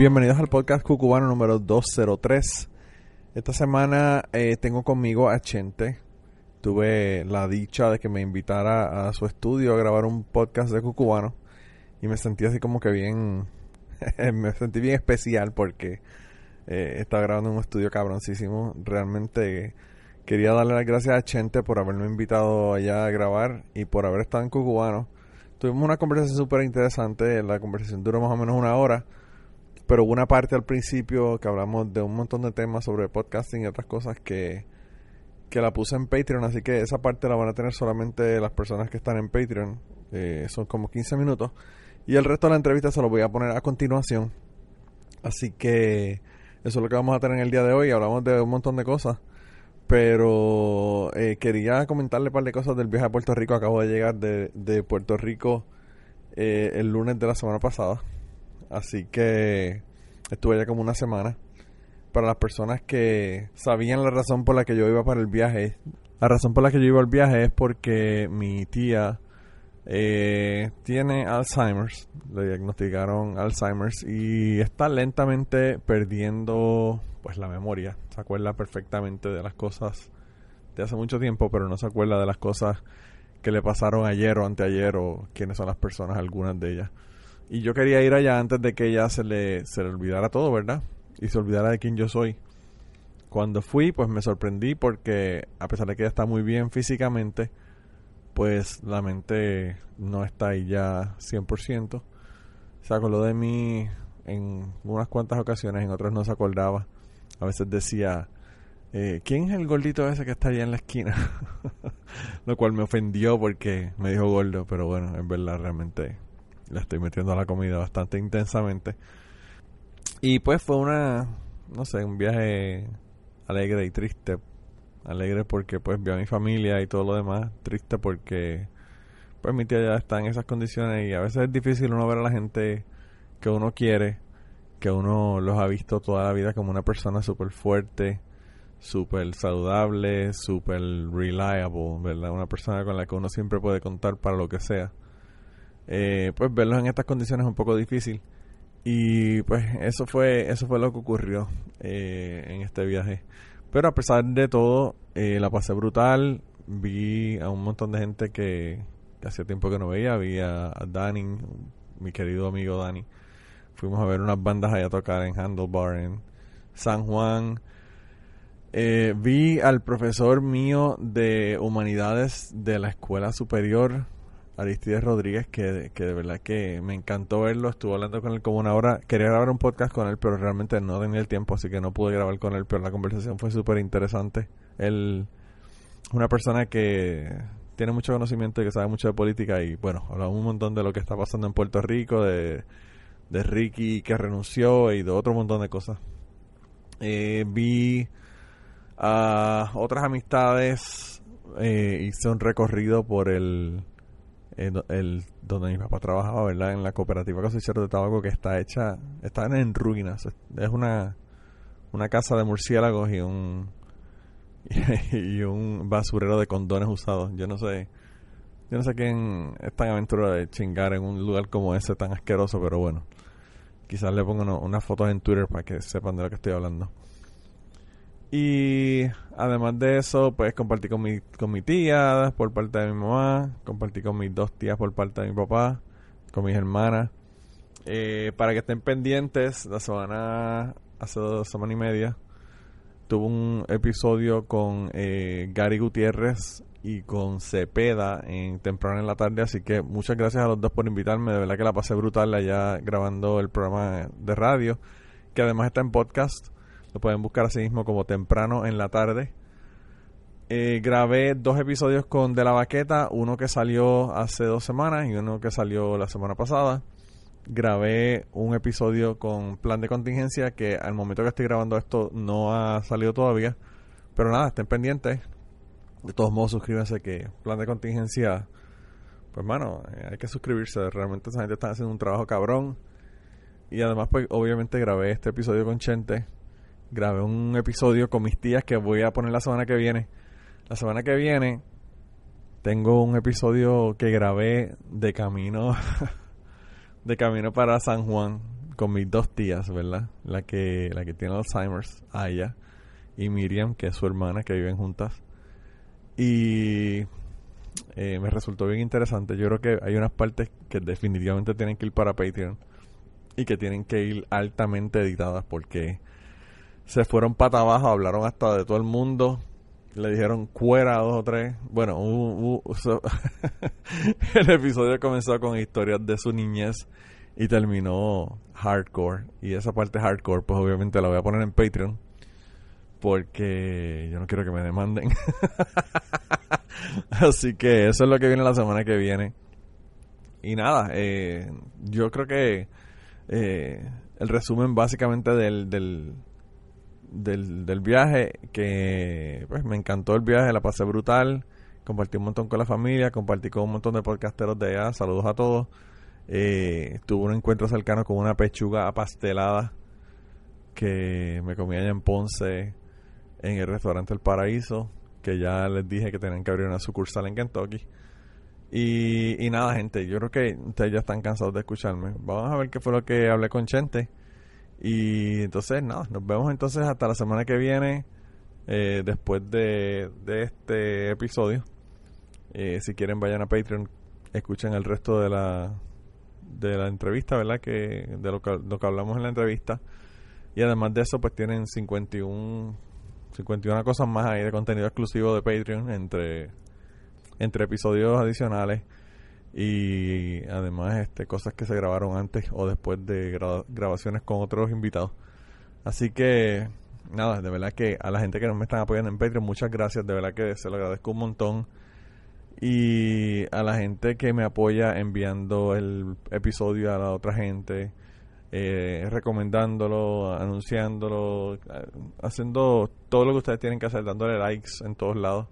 Bienvenidos al podcast Cucubano número 203. Esta semana eh, tengo conmigo a Chente. Tuve la dicha de que me invitara a su estudio a grabar un podcast de Cucubano. Y me sentí así como que bien. me sentí bien especial porque eh, estaba grabando en un estudio cabroncísimo. Realmente quería darle las gracias a Chente por haberme invitado allá a grabar y por haber estado en Cucubano. Tuvimos una conversación súper interesante. La conversación duró más o menos una hora pero hubo una parte al principio que hablamos de un montón de temas sobre podcasting y otras cosas que, que la puse en Patreon, así que esa parte la van a tener solamente las personas que están en Patreon. Eh, son como 15 minutos. Y el resto de la entrevista se lo voy a poner a continuación. Así que eso es lo que vamos a tener en el día de hoy. Hablamos de un montón de cosas. Pero eh, quería comentarle un par de cosas del viaje a Puerto Rico. Acabo de llegar de, de Puerto Rico eh, el lunes de la semana pasada. Así que estuve allá como una semana. Para las personas que sabían la razón por la que yo iba para el viaje, la razón por la que yo iba al viaje es porque mi tía eh, tiene Alzheimer's, le diagnosticaron Alzheimer's y está lentamente perdiendo pues la memoria. Se acuerda perfectamente de las cosas de hace mucho tiempo, pero no se acuerda de las cosas que le pasaron ayer o anteayer o quiénes son las personas, algunas de ellas. Y yo quería ir allá antes de que ella se le, se le olvidara todo, ¿verdad? Y se olvidara de quién yo soy. Cuando fui, pues me sorprendí porque a pesar de que ella está muy bien físicamente, pues la mente no está ahí ya 100%. Se acordó de mí en unas cuantas ocasiones, en otras no se acordaba. A veces decía, eh, ¿quién es el gordito ese que está allá en la esquina? Lo cual me ofendió porque me dijo gordo, pero bueno, en verdad realmente le estoy metiendo a la comida bastante intensamente. Y pues fue una, no sé, un viaje alegre y triste. Alegre porque pues vi a mi familia y todo lo demás. Triste porque pues mi tía ya está en esas condiciones y a veces es difícil uno ver a la gente que uno quiere, que uno los ha visto toda la vida como una persona súper fuerte, súper saludable, súper reliable, ¿verdad? Una persona con la que uno siempre puede contar para lo que sea eh, pues verlos en estas condiciones es un poco difícil. Y pues eso fue, eso fue lo que ocurrió eh, en este viaje. Pero a pesar de todo, eh, la pasé brutal. Vi a un montón de gente que, hacía tiempo que no veía. Vi a, Dani, mi querido amigo Dani. Fuimos a ver unas bandas allá a tocar en Handlebar, en San Juan. Eh, vi al profesor mío de humanidades de la escuela superior Aristides Rodríguez, que, de verdad que me encantó verlo. Estuve hablando con él como una hora. Quería grabar un podcast con él, pero realmente no tenía el tiempo, así que no pude grabar con él. Pero la conversación fue súper interesante. Él es una persona que tiene mucho conocimiento y que sabe mucho de política. Y bueno, hablamos un montón de lo que está pasando en Puerto Rico, de, de Ricky que renunció y de otro montón de cosas. Eh, vi a otras amistades. Eh, hice un recorrido por el el, donde mi papá trabajaba, ¿verdad? En la cooperativa cosechera de tabaco que está hecha, está en ruinas. Es una, una casa de murciélagos y un y un basurero de condones usados. Yo no sé, yo no sé quién es tan aventura de chingar en un lugar como ese tan asqueroso, pero bueno. Quizás le pongo unas fotos en Twitter para que sepan de lo que estoy hablando. Y además de eso, pues compartí con mi, con mi tía por parte de mi mamá, compartí con mis dos tías por parte de mi papá, con mis hermanas. Eh, para que estén pendientes, la semana, hace dos semanas y media, tuvo un episodio con eh, Gary Gutiérrez y con Cepeda en temprano en la tarde, así que muchas gracias a los dos por invitarme, de verdad que la pasé brutal allá grabando el programa de radio, que además está en podcast. Lo pueden buscar así mismo como temprano en la tarde. Eh, grabé dos episodios con De la Baqueta, uno que salió hace dos semanas y uno que salió la semana pasada. grabé un episodio con plan de contingencia que al momento que estoy grabando esto no ha salido todavía. Pero nada, estén pendientes. De todos modos, suscríbanse que plan de contingencia, pues mano, eh, hay que suscribirse. Realmente esa gente está haciendo un trabajo cabrón. Y además, pues obviamente grabé este episodio con Chente. Grabé un episodio con mis tías que voy a poner la semana que viene. La semana que viene tengo un episodio que grabé de camino de camino para San Juan con mis dos tías, ¿verdad? La que la que tiene Alzheimer's, Aya y Miriam, que es su hermana que viven juntas. Y eh, me resultó bien interesante. Yo creo que hay unas partes que definitivamente tienen que ir para Patreon y que tienen que ir altamente editadas porque se fueron pata abajo, hablaron hasta de todo el mundo, le dijeron cuera dos o tres. Bueno, el episodio comenzó con historias de su niñez y terminó hardcore. Y esa parte hardcore, pues obviamente la voy a poner en Patreon porque yo no quiero que me demanden. Así que eso es lo que viene la semana que viene. Y nada, eh, yo creo que eh, el resumen básicamente del, del, del, viaje, que pues me encantó el viaje, la pasé brutal, compartí un montón con la familia, compartí con un montón de podcasteros de allá, saludos a todos. Eh, tuve un encuentro cercano con una pechuga apastelada que me comí allá en Ponce en el restaurante El Paraíso, que ya les dije que tenían que abrir una sucursal en Kentucky. Y, y nada, gente, yo creo que ustedes ya están cansados de escucharme. Vamos a ver qué fue lo que hablé con Chente. Y entonces, nada, nos vemos entonces hasta la semana que viene, eh, después de, de, este episodio. Eh, si quieren, vayan a Patreon, escuchen el resto de la, de la entrevista, ¿verdad? Que, de lo que, lo que hablamos en la entrevista. Y además de eso, pues tienen 51 51 cosas más ahí de contenido exclusivo de Patreon entre, entre episodios adicionales y además este cosas que se grabaron antes o después de grabaciones con otros invitados. Así que nada, de verdad que a la gente que nos me están apoyando en Patreon, muchas gracias, de verdad que se lo agradezco un montón. Y a la gente que me apoya enviando el episodio a la otra gente, eh, recomendándolo, anunciándolo, haciendo todo lo que ustedes tienen que hacer, dándole likes en todos lados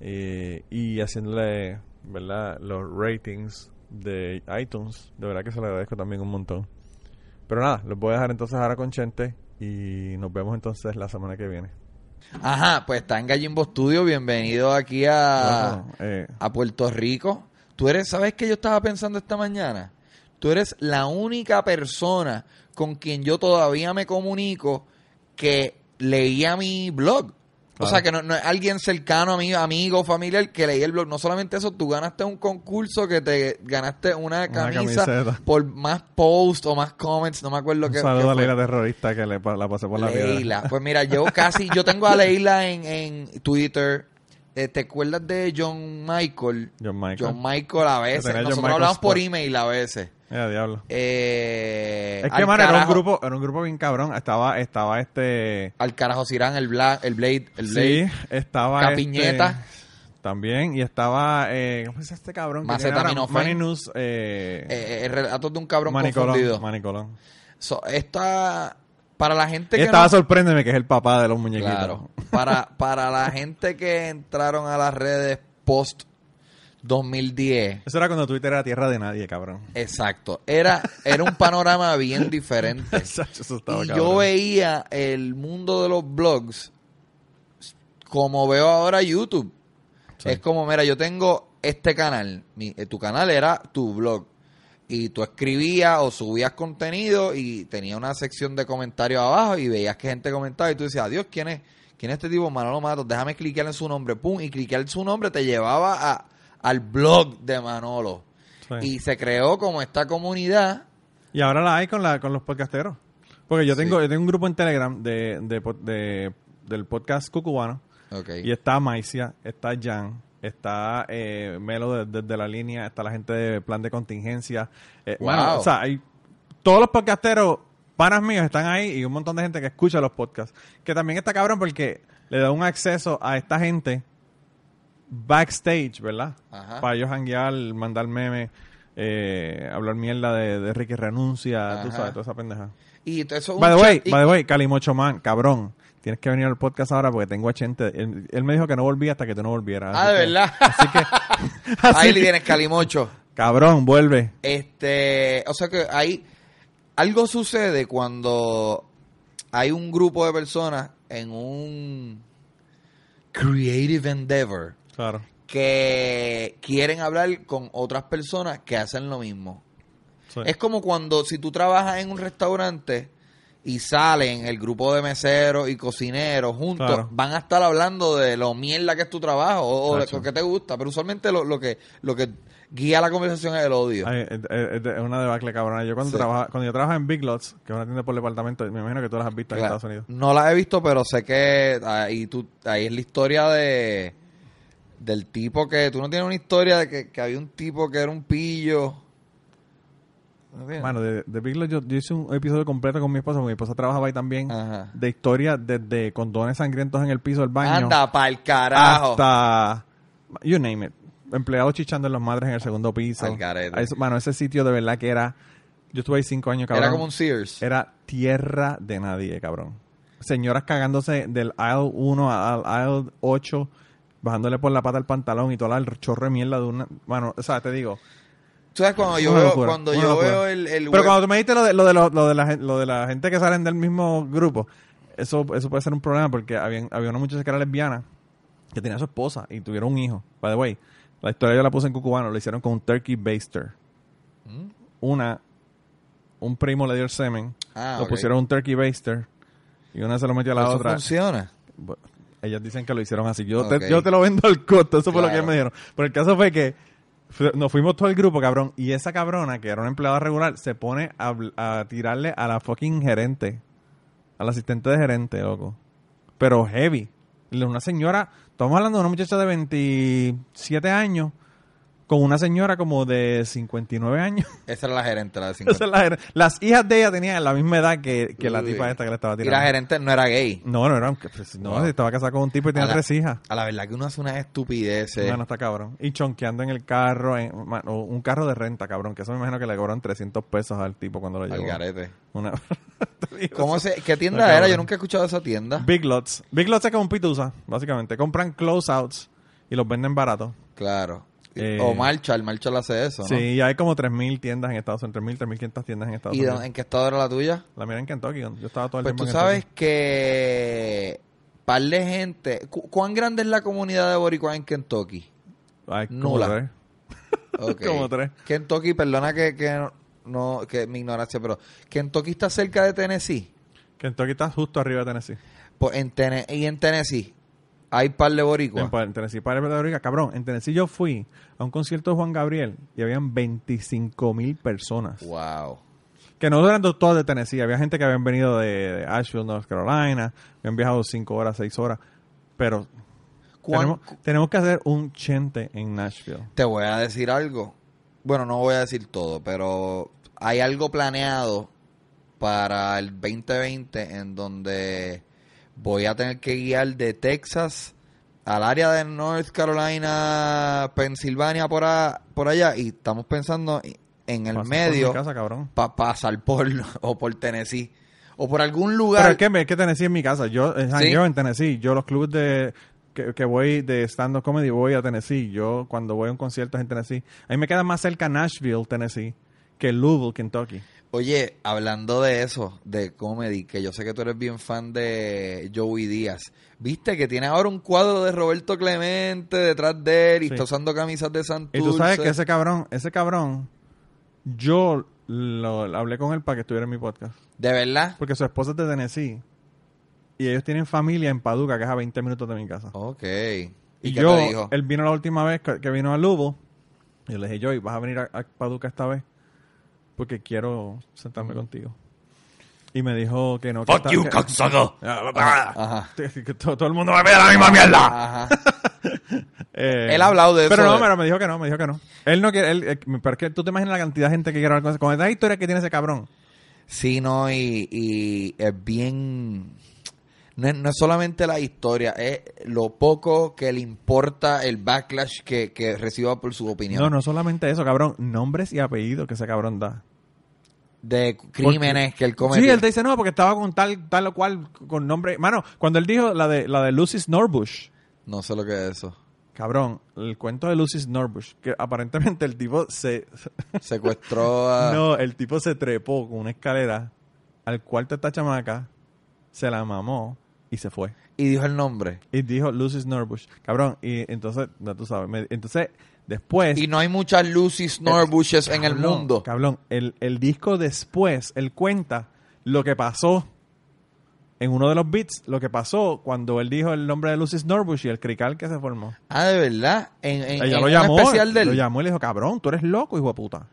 eh, y haciéndole, ¿verdad? Los ratings de iTunes. De verdad que se lo agradezco también un montón. Pero nada, los voy a dejar entonces ahora con Chente y nos vemos entonces la semana que viene. Ajá, pues está en Gallimbo Studio. Bienvenido aquí a, eh. a Puerto Rico. Tú eres, ¿sabes qué yo estaba pensando esta mañana? Tú eres la única persona con quien yo todavía me comunico que leía mi blog. O sea, que no, es alguien cercano a mí, amigo, familiar, que leía el blog. No solamente eso, tú ganaste un concurso que te ganaste una camisa por más posts o más comments, no me acuerdo un qué. Saludo a Leila Terrorista que le, la pasé por la vida. Leila, pues mira, yo casi, yo tengo a Leila en, en Twitter, eh, ¿Te acuerdas de John Michael? John Michael. John Michael a veces. Nosotros hablamos por email a veces. Ya, diablo. Eh, es que, mano, era un grupo, era un grupo bien cabrón. Estaba, estaba este... Al carajo Sirán, el, Bla, el Blade, el Blade. Sí, estaba Capiñeta. Este, también, y estaba, eh, ¿cómo es este cabrón? Macetaminofen. eh, eh, el relato de un cabrón Manicolón, confundido. Manicolón. So, esta, para la gente que Estaba sorpréndeme que es el papá de los muñequitos. Claro. Para, para la gente que entraron a las redes post 2010. Eso era cuando Twitter era tierra de nadie, cabrón. Exacto. Era, era un panorama bien diferente. y yo veía el mundo de los blogs como veo ahora YouTube. Es como, mira, yo tengo este canal. Eh, tu canal era tu blog. Y tú escribías o subías contenido y tenía una sección de comentarios abajo y veías que gente comentaba y tú decías, adiós, ¿quién es? ¿Quién es este tipo? Manolo Matos. Déjame clicar en su nombre. Pum, y clicar en su nombre te llevaba a al blog de Manolo. Y se creó como esta comunidad. Y ahora la hay con, la, con los podcasteros. Porque yo tengo, tengo un grupo en Telegram de, de, del podcast cucubano. Y está Maicia, está Jan, está eh, Melo desde la línea, está la gente de plan de contingencia. Eh, bueno, o sea, hay todos los podcasteros, panas míos, están ahí y un montón de gente que escucha los podcasts. Que también está cabrón porque le da un acceso a esta gente backstage, ¿verdad? Para ellos hanguear, mandar memes. eh, hablar mierda de, de Ricky Renuncia, tú sabes, toda esa pendeja. Y eso by the way, by the way, Calimocho Man, cabrón. Tienes que venir al podcast ahora porque tengo a Chente. Él, me dijo que no volvía hasta que tú no volvieras. Ah, de verdad. Así que. ahí le tienes Calimocho. Cabrón, vuelve. Este. O sea que hay. Algo sucede cuando hay un grupo de personas en un creative endeavor. Claro. Que quieren hablar con otras personas que hacen lo mismo. Es como cuando si tú trabajas en un restaurante y salen el grupo de meseros y cocineros juntos, van a estar hablando de lo mierda que es tu trabajo o, de lo que te gusta, pero usualmente lo, lo, que lo que guía la conversación es el odio. es, una debacle cabrona. Yo cuando trabaja, cuando yo trabajaba en Big Lots, que es una tienda por departamento, me imagino que tú las has visto en Estados Unidos. No las he visto, pero sé que ahí tú ahí es la historia de del tipo que tú no tienes una historia de que, que había un tipo que era un pillo bueno, de, Big Lots yo, hice un episodio completo con mi esposa, porque mi esposa trabajaba ahí también, de historia desde condones sangrientos en el piso del baño. Anda pa'l carajo. Hasta, you name it, empleados chichando en las madres en el segundo piso. Bueno, ese sitio de verdad que era, yo estuve ahí cinco años, cabrón. Era como un Sears. Era tierra de nadie, cabrón. Señoras cagándose del aisle 1 al aisle 8, bajándole por la pata el pantalón y toda la chorro de mierda de una... Bueno, o sea, te digo ¿Sabes? Cuando yo veo, cuando yo veo el, el Pero cuando tú me dijiste lo de, lo de, lo, de, la, lo de la gente que salen del mismo grupo, eso, eso puede ser un problema porque había, había una muchacha que era lesbiana que tenía su esposa y tuvieron un hijo. By the way, la historia yo la puse en cucubano, lo hicieron con un turkey baster. Mm. Una, un primo le dio el semen, ah, lo pusieron un turkey baster y una se lo metió a la otra. funciona? Ellas dicen que lo hicieron así. Yo, te, yo te lo vendo al costo, eso fue lo que ellos me dijeron. Pero el caso fue que nos fuimos todo el grupo, cabrón. Y esa cabrona, que era una empleada regular, se pone a, tirarle a la fucking gerente. Al asistente de gerente, loco. Pero heavy. Una señora, estamos hablando de una muchacha de 27 años con una señora como de 59 años. Esa era la gerente, la de 50. Esa la Las hijas de ella tenían la misma edad que, que la tipa esta que le estaba tirando. Y la gerente no era gay. No, no era. Pues, no, estaba casada con un tipo y tenía tres hijas. A la verdad que uno hace unas estupideces. No, no está cabrón. Y chonqueando en el carro, en, un carro de renta, cabrón. Que eso me imagino que le cobran 300 pesos al tipo cuando lo llevó. Al garete. Una... ¿Cómo se, ¿Qué tienda era? Yo nunca he escuchado esa tienda. Big Lots. Big Lots es como un pitusa, básicamente. Compran closeouts y los venden barato. Claro. Eh, o Marshall, Marshall hace eso, ¿no? Sí, hay como 3.000 tiendas en Estados Unidos, 3.000, 3.500 tiendas en Estados Unidos. ¿Y en qué estado era la tuya? La mía en Kentucky, yo estaba todo el pues tiempo tú sabes que par de gente, ¿cuán grande es la comunidad de boricua en Kentucky? Como Nula. Como tres. Kentucky, perdona que, que no que mi ignorancia, pero Kentucky está cerca de Tennessee. Kentucky está justo arriba de Tennessee. Pues en y en Tennessee hay par de boricuas. En, Tennessee, par de boricuas. Cabrón, en Tennessee yo fui a un concierto de Juan Gabriel y habían 25 mil personas. Wow. Que no eran todos de Tennessee. Había gente que habían venido de, Asheville, North Carolina. Habían viajado 5 horas, 6 horas. Pero tenemos, tenemos que hacer un chente en Nashville. Te voy a decir algo. Bueno, no voy a decir todo, pero hay algo planeado para el 2020 en donde voy a tener que guiar de Texas al área de North Carolina, Pensilvania, por, por allá, y estamos pensando en el medio para pasar por o por Tennessee o por algún lugar. Pero es que, es que Tennessee es mi casa. Yo, yo en Tennessee, yo los clubes de que, voy de stand-up comedy voy a Tennessee. Yo cuando voy a un concierto en Tennessee, a mí me queda más cerca Nashville, Tennessee, que Louisville, Kentucky. Oye, hablando de eso, de comedy, que yo sé que tú eres bien fan de Joey Díaz. ¿Viste que tiene ahora un cuadro de Roberto Clemente detrás de él y está usando camisas de Santurce? Y tú sabes que ese cabrón, ese cabrón, yo lo, hablé con él para que estuviera en mi podcast. ¿De verdad? Porque su esposa es de Tennessee. Y ellos tienen familia en Paducah, que es a 20 minutos de mi casa. Ok. ¿Y, yo, dijo? él vino la última vez que, vino a Lubo. Y yo le dije, Joey, ¿vas a venir a, a Paducah esta vez? Porque quiero sentarme contigo. Y me dijo que no. Fuck you, Ajá. Que todo, el mundo me pide la misma mierda. Ajá. eh, él ha hablado de pero eso. No, pero me dijo que no, me dijo que no. Él no quiere. Él, eh, pero es que tú te imaginas la cantidad de gente que quiere hablar con, con esa historia que tiene ese cabrón. Sí, no, y, y es bien. no es, no es solamente la historia, es lo poco que le importa el backlash que, que reciba por su opinión. No, no solamente eso, cabrón. Nombres y apellidos que ese cabrón da. De crímenes que él cometió. Sí, él te dice no, porque estaba con tal, tal o cual, con nombre. Mano, cuando él dijo la de, la de Lucy Snorbush. No sé lo que es eso. Cabrón, el cuento de Lucy Snorbush, que aparentemente el tipo se... Secuestró a... No, el tipo se trepó con una escalera al cuarto de esta chamaca, se la mamó y se fue. Y dijo el nombre. Y dijo Lucy Snorbush. Cabrón, y entonces, no tú sabes, me- entonces después... Y no hay muchas Lucy Snorbushes en el mundo. Cabrón, el, el disco después, él cuenta lo que pasó en uno de los beats, lo que pasó cuando él dijo el nombre de Lucy Snorbush y el crical que se formó. Ah, de verdad. En, en, Ella en lo llamó, especial del... lo llamó y le dijo, cabrón, tú eres loco, hijo de puta.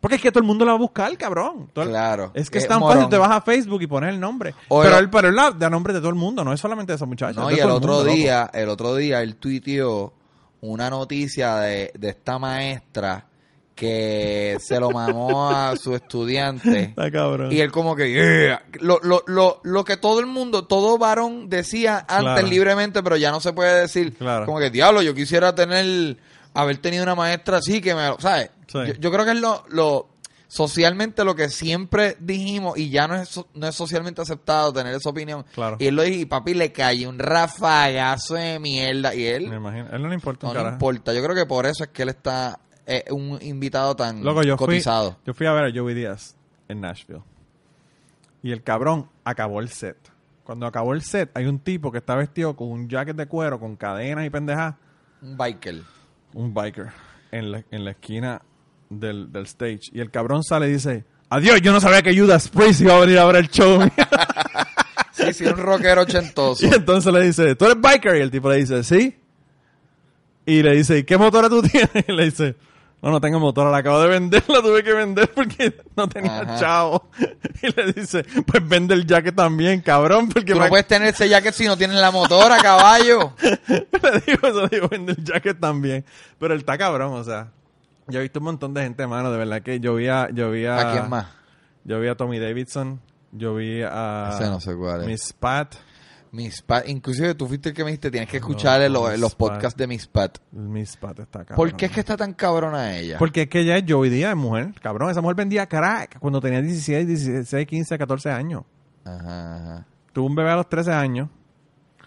Porque es que todo el mundo lo va a buscar, cabrón. Todo el- Claro. Es que es Eh, tan morón. fácil, te vas a Facebook y pones el nombre. O pero el- él, pero él da nombre de todo el mundo, no es solamente de esa muchacha. No, y el otro mundo, loco. día, el otro día él tuiteó una noticia de, de esta maestra que se lo mamó a su estudiante. Está cabrón. Y él como que, "Yeah". lo, lo, lo, lo que todo el mundo, todo varón decía antes Claro. libremente, pero ya no se puede decir. Claro. Como que, diablo, yo quisiera tener, haber tenido una maestra así que me, ¿sabes? Sí. Yo, yo creo que es lo, lo, socialmente lo que siempre dijimos y ya no es, no es socialmente aceptado tener esa opinión. Claro. Y él lo dijo y papi le cayó un rafagazo de mierda y él Me imagino. Él no le importa no le importa. Yo creo que por eso es que él está eh, un invitado tan Loco, yo fui, cotizado. yo fui a ver a Joey Díaz en Nashville. Y el cabrón acabó el set. Cuando acabó el set, hay un tipo que está vestido con un jacket de cuero, con cadenas y pendejas, Un biker. un biker, en la, en la esquina del, del stage. Y el cabrón sale y dice, adiós, yo no sabía que Judas Priest iba a venir a ver el show. Sí, sí, un rockero ochentoso. y entonces le dice, ¿tú eres biker? Y el tipo le dice, sí. Y le dice, ¿y qué motora tú tienes? Y le dice, no, no tengo motora, la acabo de vender, la tuve que vender porque no tenía Ajá. chavo. Y le dice, pues vende el jacket también, cabrón, porque Tú no me- puedes tener ese jacket si no tienes la motora, caballo. le digo eso, le digo, vende el jacket también. Pero él está cabrón, o sea. Yo he visto un montón de gente, mano, de verdad que yo vi a... Yo vi a, ¿A quién más? Yo vi a Tommy Davidson, yo vi a... Ese no sé cuál es. Miss Pat, Miss Pat, inclusive tú fuiste el que me dijiste, tienes que escucharle No, los, los podcasts de Miss Pat. Miss Pat está cabrón. ¿Por qué es que está tan cabrona ella? Porque es que ella es Joey Díaz, mujer. Cabrón, esa mujer vendía crack cuando tenía 16, 16, 15, 14 años. Ajá, ajá. Tuvo un bebé a los 13 años.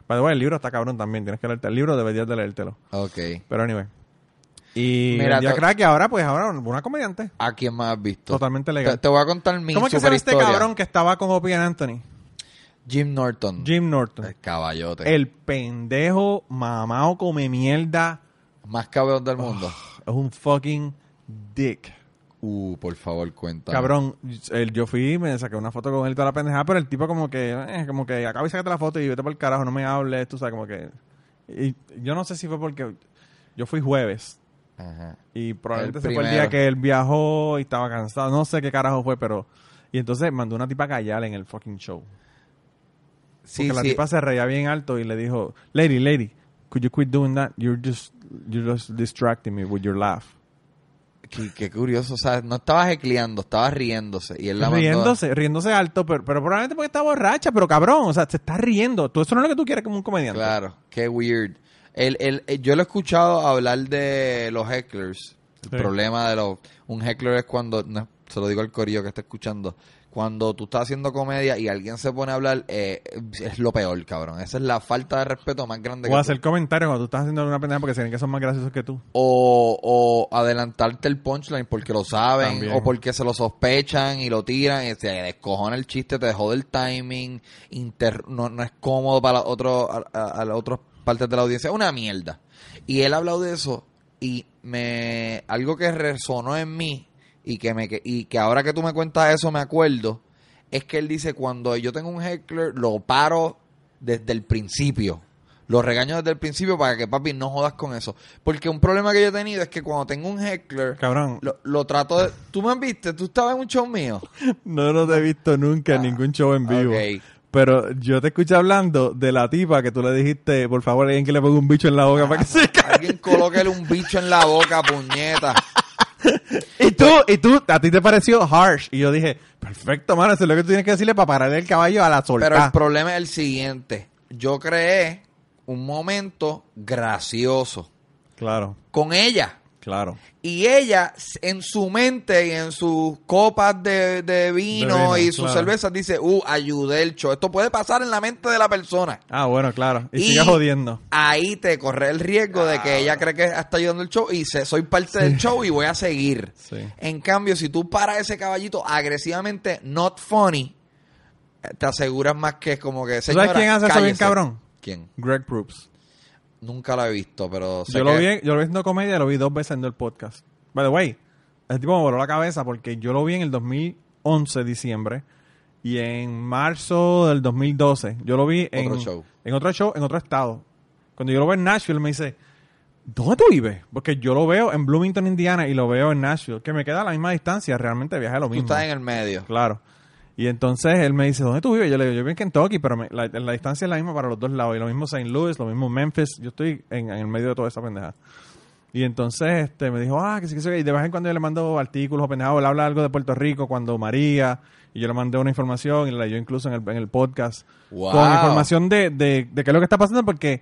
The way, el libro está cabrón también. Tienes que leerte el libro, deberías de leértelo. Ok. Pero anyway. Y Mira, to- crack y ahora, pues, ahora una comediante. ¿A quién más has visto? Totalmente Te, legal. te voy a contar mi ¿Cómo es que se este cabrón que estaba con Opie and Anthony? Jim Norton. Jim Norton. El caballote. El pendejo mamao come mierda. Más cabrón del mundo. Es un fucking dick. Uh, por favor, cuenta. Cabrón, el, yo fui, me saqué una foto con él y toda la pendejada, pero el tipo como que, eh, como que acaba y sácate la foto y vete por el carajo, no me hables, tú sabes, como que... Y yo no sé si fue porque yo fui jueves Ajá. y probablemente ese fue el día que él viajó y estaba cansado, no sé qué carajo fue, pero... Y entonces mandó una tipa a callar en el fucking show. Sí, Porque la tipa se reía bien alto y le dijo, lady, lady, could you quit doing that? You're just, you're just distracting me with your laugh. Qué, qué curioso. O sea, no estabas ecleando, estabas riéndose. Y él la mandó- riéndose, riéndose alto, pero, pero probablemente porque está borracha, pero cabrón, o sea, se está riendo. Todo eso no es lo que tú quieres como un comediante. Claro, qué weird. El, el, el- yo lo he escuchado hablar de los hecklers. El Sí. problema de los... Un heckler es cuando... no, se lo digo al corillo que está escuchando. Cuando tú estás haciendo comedia y alguien se pone a hablar, eh, es lo peor, cabrón. Esa es la falta de respeto más grande O que hacer comentarios cuando tú estás haciendo una pendeja porque se que son más graciosos que tú. o, o adelantarte el punchline porque lo saben También. o porque se lo sospechan y lo tiran y se descojona el chiste, te jode el timing, inter- no, no es cómodo para otro, a, a- a las otras partes de la audiencia, una mierda. Y él ha hablado de eso y me algo que resonó en mí y que me y que ahora que tú me cuentas eso me acuerdo es que él dice cuando yo tengo un heckler lo paro desde el principio. Lo regaño desde el principio para que papi no jodas con eso. Porque un problema que yo he tenido es que cuando tengo un heckler, Cabrón, lo, lo trato de... ¿Tú me viste? ¿Tú estabas en un show mío? no lo he visto nunca en ningún show en vivo. Pero yo te escuché hablando de la tipa que tú le dijiste, por favor, alguien que le ponga un bicho en la boca para que se caiga. Alguien colóquele un bicho en la boca, puñeta. y tú, y tú, a ti te pareció harsh. Y yo dije, perfecto, mano, eso es lo que tú tienes que decirle para pararle el caballo a la solta. Pero el problema es el siguiente. Yo creé un momento gracioso. Claro. Con ella. Claro. Y ella, en su mente y en sus copas de, vino, y sus cervezas, dice, uh, ayudé el show. Esto puede pasar en la mente de la persona. Ah, bueno, claro. Y, sigue jodiendo. Ahí te corre el riesgo de que ella cree que está ayudando el show y se, soy parte del show y voy a seguir. En cambio, si tú paras ese caballito agresivamente, not funny, te aseguras más que es como que... ¿Sabes quién hace eso bien cabrón? ¿Quién? Greg Proops. Nunca lo he visto, pero yo lo vi, yo lo vi viendo comedia, lo vi dos veces en el podcast. By the way, el tipo me voló la cabeza porque yo lo vi en el 2011, diciembre, y en marzo del 2012, yo lo vi en otro show. En otro show, en otro estado. Cuando yo lo veo en Nashville, me dice, ¿dónde tú vives? Porque yo lo veo en Bloomington, Indiana, y lo veo en Nashville, que me queda a la misma distancia, realmente viaje lo mismo. Tú estás en el medio. Claro. Y entonces él me dice, ¿dónde tú vives? Yo le digo, yo vivo en Kentucky, pero la, distancia es la misma para los dos lados. Y lo mismo St. Louis, lo mismo Memphis. Yo estoy en, el medio de toda esa pendeja. Y entonces este, me dijo, ah, que sí, que sí. Y de vez en cuando yo le mando artículos o pendejados. Él habla algo de Puerto Rico cuando María. Y yo le mandé una información y la leyó incluso en el, en el podcast. Con información de, de, de qué es lo que está pasando porque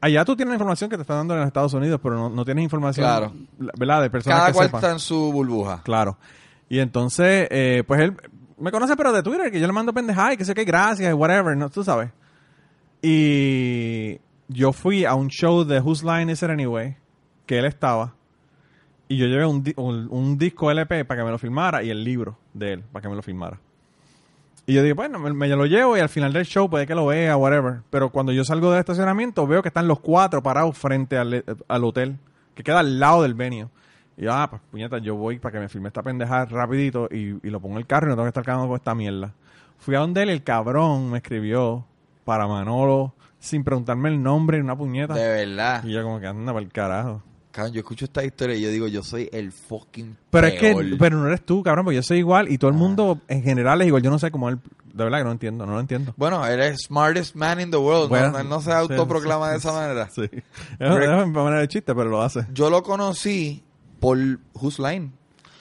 allá tú tienes información que te están dando en los Estados Unidos, pero no, tienes información, claro. ¿verdad? De personas Cada que cual está en su burbuja. Claro. Y entonces, eh, pues él me conoce pero de Twitter, que yo le mando pendejadas y que sé que gracias, whatever, no, tú sabes. Y yo fui a un show de Whose Line Is It Anyway, que él estaba, y yo llevé un, un, disco LP para que me lo filmara y el libro de él para que me lo filmara. Y yo dije, bueno, me, lo llevo y al final del show puede que lo vea, whatever. Pero cuando yo salgo del estacionamiento veo que están los cuatro parados frente al, al hotel, que queda al lado del venue. Y yo, ah, pues puñeta, yo voy para que me filme esta pendeja rapidito y, y lo pongo en el carro y no tengo que estar cargando con esta mierda. Fui a donde él, el cabrón me escribió para Manolo sin preguntarme el nombre ni una puñeta. De verdad. Y yo como que anda para el carajo. Cabrón, yo escucho esta historia y yo digo, yo soy el fucking Pero es que, pero no eres tú, cabrón, porque yo soy igual y todo el ah. mundo en general es igual. Yo no sé cómo él, de verdad que no entiendo, no lo entiendo. Bueno, él es smartest man in the world, ¿no? Él no se autoproclama de esa manera. Sí. Es una manera de chiste, pero lo hace. Yo lo conocí por Whose Line.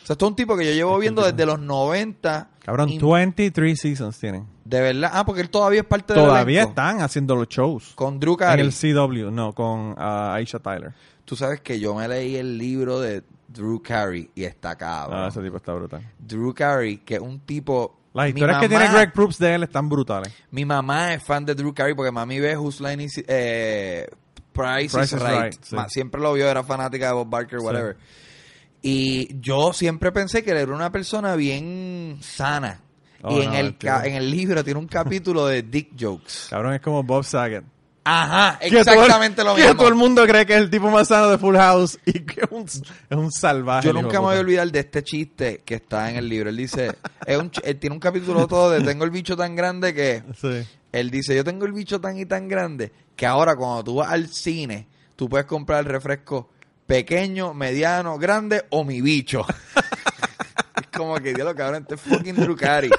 O sea, esto es un tipo que yo llevo viendo desde los 90. Cabrón, 23 seasons tienen. De verdad. Ah, porque él todavía es parte de Todavía están haciendo los shows. Con Drew Carey. En el CW, no, con uh, Aisha Tyler. Tú sabes que yo me leí el libro de Drew Carey y está cabrón. Ah, ese tipo está brutal. Drew Carey, que es un tipo... Las historias que tiene Greg Proops de él están brutales. Mi mamá es fan de Drew Carey porque mami ve Whose Line is, eh, Price, is, Right. Siempre lo vio, era fanática de Bob Barker, whatever. Y yo siempre pensé que él era una persona bien sana. Oh, y en, el, en el libro tiene un capítulo de dick jokes. Cabrón, es como Bob Saget. Ajá, exactamente lo mismo. Que todo el mundo cree que es el tipo más sano de Full House y que es un, es un salvaje. Yo nunca me voy a olvidar de este chiste que está en el libro. Él dice, es un, él tiene un capítulo todo de tengo el bicho tan grande que... Sí. Él dice, yo tengo el bicho tan y tan grande que ahora cuando tú vas al cine, tú puedes comprar el refresco pequeño, mediano, grande o mi bicho. es como que, Dios, cabrón, este fucking Drucari.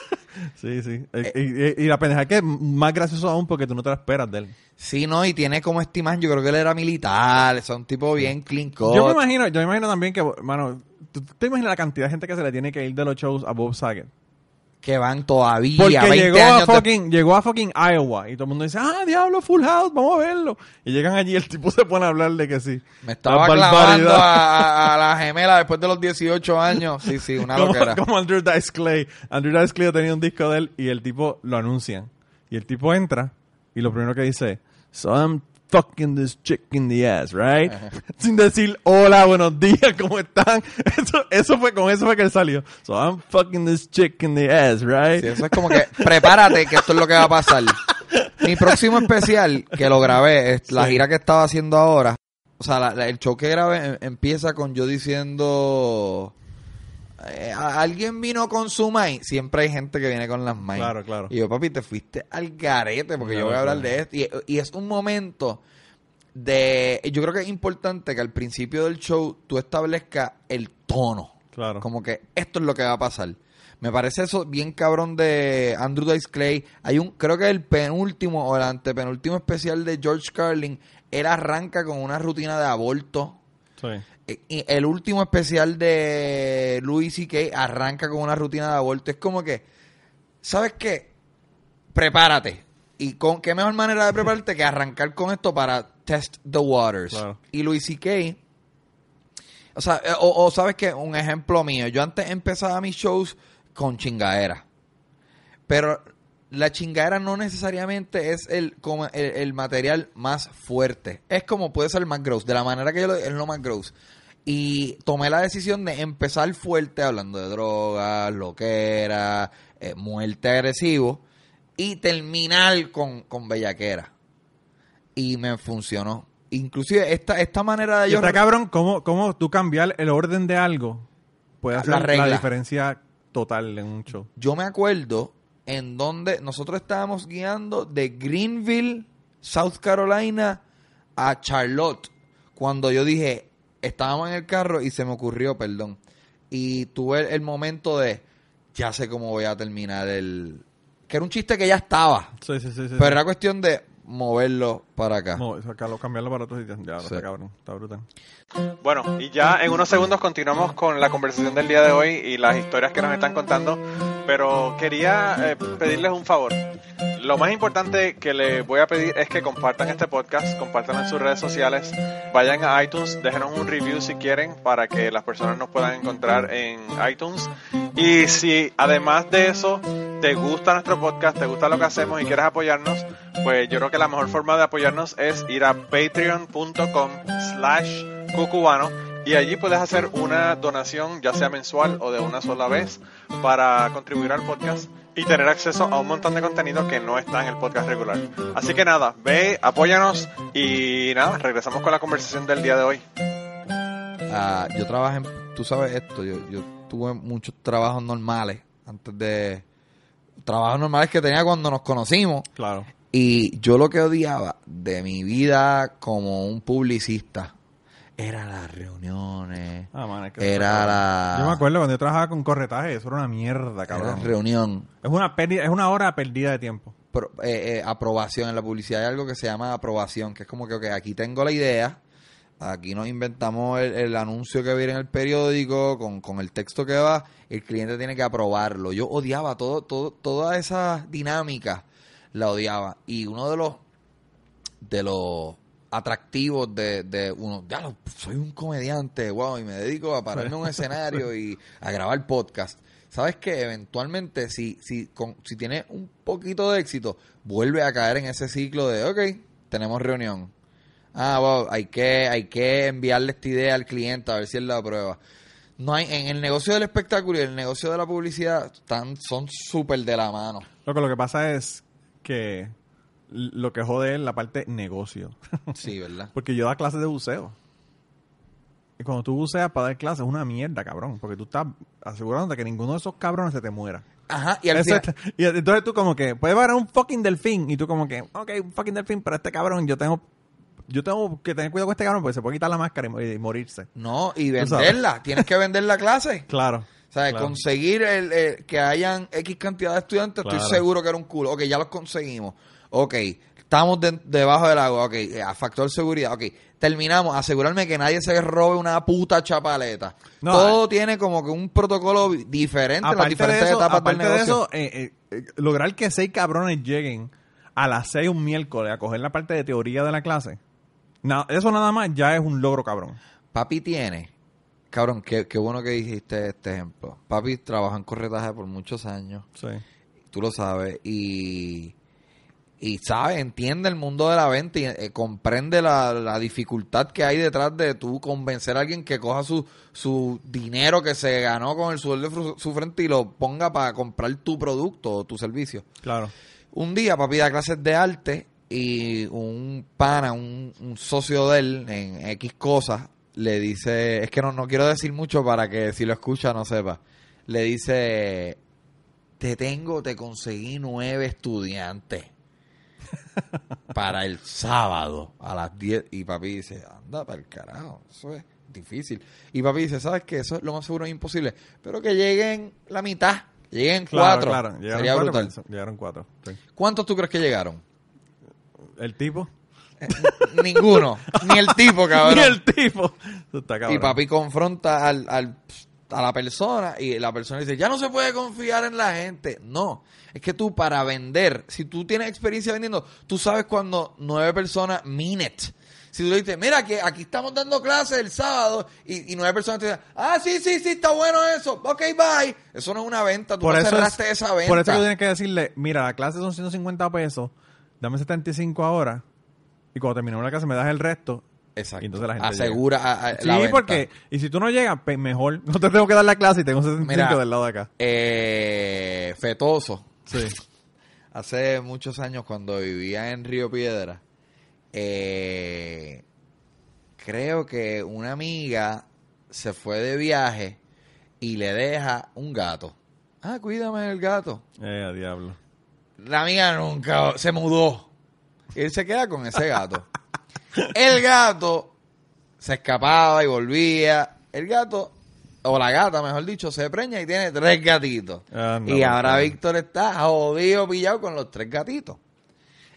Sí, sí. Eh, y, la pendeja que es más gracioso aún porque tú no te lo esperas de él. Sí, no, y tiene como estimar, yo creo que él era militar, es un tipo bien clean cut. Yo me imagino, yo me imagino también que, mano, ¿tú te imaginas la cantidad de gente que se le tiene que ir de los shows a Bob Saget? Que van todavía Porque llegó a fucking, llegó a fucking Iowa y todo el mundo dice, ah, diablo, Full House, vamos a verlo. Y llegan allí y el tipo se pone a hablar de que sí. Me estaba clavando a, la gemela después de los 18 años. Sí, sí, una como, locura. Como Andrew Dice Clay. Andrew Dice Clay tenía un disco de él y el tipo lo anuncian. Y el tipo entra y lo primero que dice, so I'm fucking this chick in the ass, right? Sin decir hola, buenos días, ¿cómo están? Eso, eso fue, con eso fue que él salió. So I'm fucking this chick in the ass, right? Sí, eso es como que prepárate que esto es lo que va a pasar. Mi próximo especial, que lo grabé, es la gira que estaba haciendo ahora. O sea, el show que grabé em, empieza con yo diciendo... Eh, alguien vino con su main, siempre hay gente que viene con las main. Claro, claro. Y yo, papi, te fuiste al garete porque yo voy a hablar de esto. Y, es un momento de. Yo creo que es importante que al principio del show tú establezcas el tono. Claro. Como que esto es lo que va a pasar. Me parece eso bien cabrón de Andrew Dice Clay. Hay un, creo que el penúltimo o el antepenúltimo especial de George Carlin, él arranca con una rutina de aborto. Sí el último especial de Louis C.K. arranca con una rutina de aborto. Es como que, ¿sabes qué? Prepárate. ¿Y con qué mejor manera de prepararte que arrancar con esto para test the waters? Y Louis C.K. O sea, eh, o, sabes que un ejemplo mío, yo antes empezaba mis shows con chingadera. Pero la chingadera no necesariamente es el, como el, material más fuerte. Es como puede ser el más gross. De la manera que yo lo es lo más gross. Y tomé la decisión de empezar fuerte hablando de drogas, loquera, eh, muerte agresivo. Y terminar con, con bellaquera. Y me funcionó. Inclusive esta, esta manera de yo... Está cabrón, ¿cómo, ¿cómo tú cambiar el orden de algo puede hacer la, diferencia total en un show? Yo me acuerdo en donde nosotros estábamos guiando de Greenville, South Carolina, a Charlotte. Cuando yo dije, estábamos en el carro y se me ocurrió, perdón. Y tuve el, momento de, ya sé cómo voy a terminar el... Que era un chiste que ya estaba. Sí, sí, sí. pero era cuestión de, moverlo para acá. sacarlo, cambiarlo para otro sitio. Ya, está cabrón, está brutal. Bueno, y ya en unos segundos continuamos con la conversación del día de hoy y las historias que nos están contando, pero quería eh, pedirles un favor. Lo más importante que les voy a pedir es que compartan este podcast, compartan en sus redes sociales, vayan a iTunes, déjenos un review si quieren para que las personas nos puedan encontrar en iTunes. Y si además de eso te gusta nuestro podcast, te gusta lo que hacemos y quieres apoyarnos, pues yo creo que la mejor forma de apoyarnos es ir a patreon.com slash cucubano y allí puedes hacer una donación ya sea mensual o de una sola vez para contribuir al podcast y tener acceso a un montón de contenido que no está en el podcast regular. Así que nada, ve, apóyanos y nada, regresamos con la conversación del día de hoy. Ah, yo trabajé, tú sabes esto, yo, yo tuve muchos trabajos normales antes de... Trabajos normales que tenía cuando nos conocimos. Claro. Y yo lo que odiaba de mi vida como un publicista era las reuniones. Ah, era la. Yo me acuerdo cuando yo trabajaba con corretaje, eso era una mierda, cabrón. reunión. Es una pérdida, es una hora perdida de tiempo. Eh, eh, aprobación en la publicidad hay algo que se llama aprobación, que es como que aquí tengo la idea, aquí nos inventamos el, anuncio que viene en el periódico con, con, el texto que va, el cliente tiene que aprobarlo. Yo odiaba todo, todo, toda esa dinámica la odiaba. Y uno de los de los atractivos de, de uno, ya soy un comediante, wow, y me dedico a pararme en un escenario y a grabar podcast. Sabes que eventualmente si, si, con, si tienes un poquito de éxito, vuelve a caer en ese ciclo de, ok, tenemos reunión. Ah, wow, hay que, hay que enviarle esta idea al cliente a ver si él la aprueba. No hay, en el negocio del espectáculo y el negocio de la publicidad están, son súper de la mano. Lo que, lo que pasa es que lo que jode es la parte negocio. Sí, ¿verdad? porque yo da clases de buceo. Y cuando tú buceas para dar clases es una mierda, cabrón. Porque tú estás asegurándote que ninguno de esos cabrones se te muera. Ajá, y, al y entonces tú como que, puedes ver un fucking delfín. Y tú como que, ok, un fucking delfín, pero este cabrón yo tengo yo tengo que tener cuidado con este cabrón porque se puede quitar la máscara y, morirse. No, y venderla. Tienes que vender la clase. Claro. O sea, conseguir el, que hayan X cantidad de estudiantes, estoy seguro que era un culo. Ok, ya los conseguimos. Ok, estamos debajo del agua. Ok, eh, a factor seguridad. Ok, terminamos. Asegurarme que nadie se robe una puta chapaleta. Todo eh, tiene como que un protocolo diferente en las diferentes etapas del negocio. De eso, eh, lograr que seis cabrones lleguen a las seis un miércoles a coger la parte de teoría de la clase. eso nada más ya es un logro, cabrón. Papi tiene Cabrón, qué, qué bueno que dijiste este ejemplo. Papi trabaja en corretaje por muchos años. Sí. Tú lo sabes. Y, y sabe, entiende el mundo de la venta y eh, comprende la, dificultad que hay detrás de tú convencer a alguien que coja su, su dinero que se ganó con el sueldo de su frente y lo ponga para comprar tu producto o tu servicio. Claro. Un día papi da clases de arte y un pana, un, un socio de él en X cosas, le dice, es que no, no quiero decir mucho para que si lo escucha no sepa, le dice, te tengo, te conseguí nueve estudiantes para el sábado a las 10 y papi dice, anda para el carajo, eso es difícil. Y papi dice, ¿sabes qué? Eso es lo más seguro es imposible, pero que lleguen la mitad, lleguen cuatro. Sería brutal. Llegaron cuatro. ¿Cuántos tú crees que llegaron? ¿El tipo? Ninguno. Ni el tipo, cabrón. Ni el tipo. Y papi confronta al, al, a la persona y la persona dice, ya no se puede confiar en la gente. No, es que tú para vender, si tú tienes experiencia vendiendo, tú sabes cuando nueve personas mean Si tú le dices, mira, que aquí estamos dando clases el sábado y, nueve personas te dicen, ah, sí, sí, sí, está bueno eso, ok, bye. Eso no es una venta, tú por cerraste esa venta. Por eso tú tienes que decirle, mira, la clase son 150 pesos, dame 75 ahora y cuando terminemos la clase me das el resto Exacto. Y entonces la gente Asegura a, Sí, porque, y si tú no llegas, mejor, no te tengo que dar la clase y tengo 65 del lado de acá. Eh, fetoso. Sí. Hace muchos años cuando vivía en Río Piedra, eh, creo que una amiga se fue de viaje y le deja un gato. Ah, cuídame del gato. Eh, a diablo. La amiga nunca se mudó. Y él se queda con ese gato. El gato se escapaba y volvía. El gato, o la gata, mejor dicho, se preña y tiene tres gatitos. Ah, y ahora Víctor está jodido, pillado con los tres gatitos.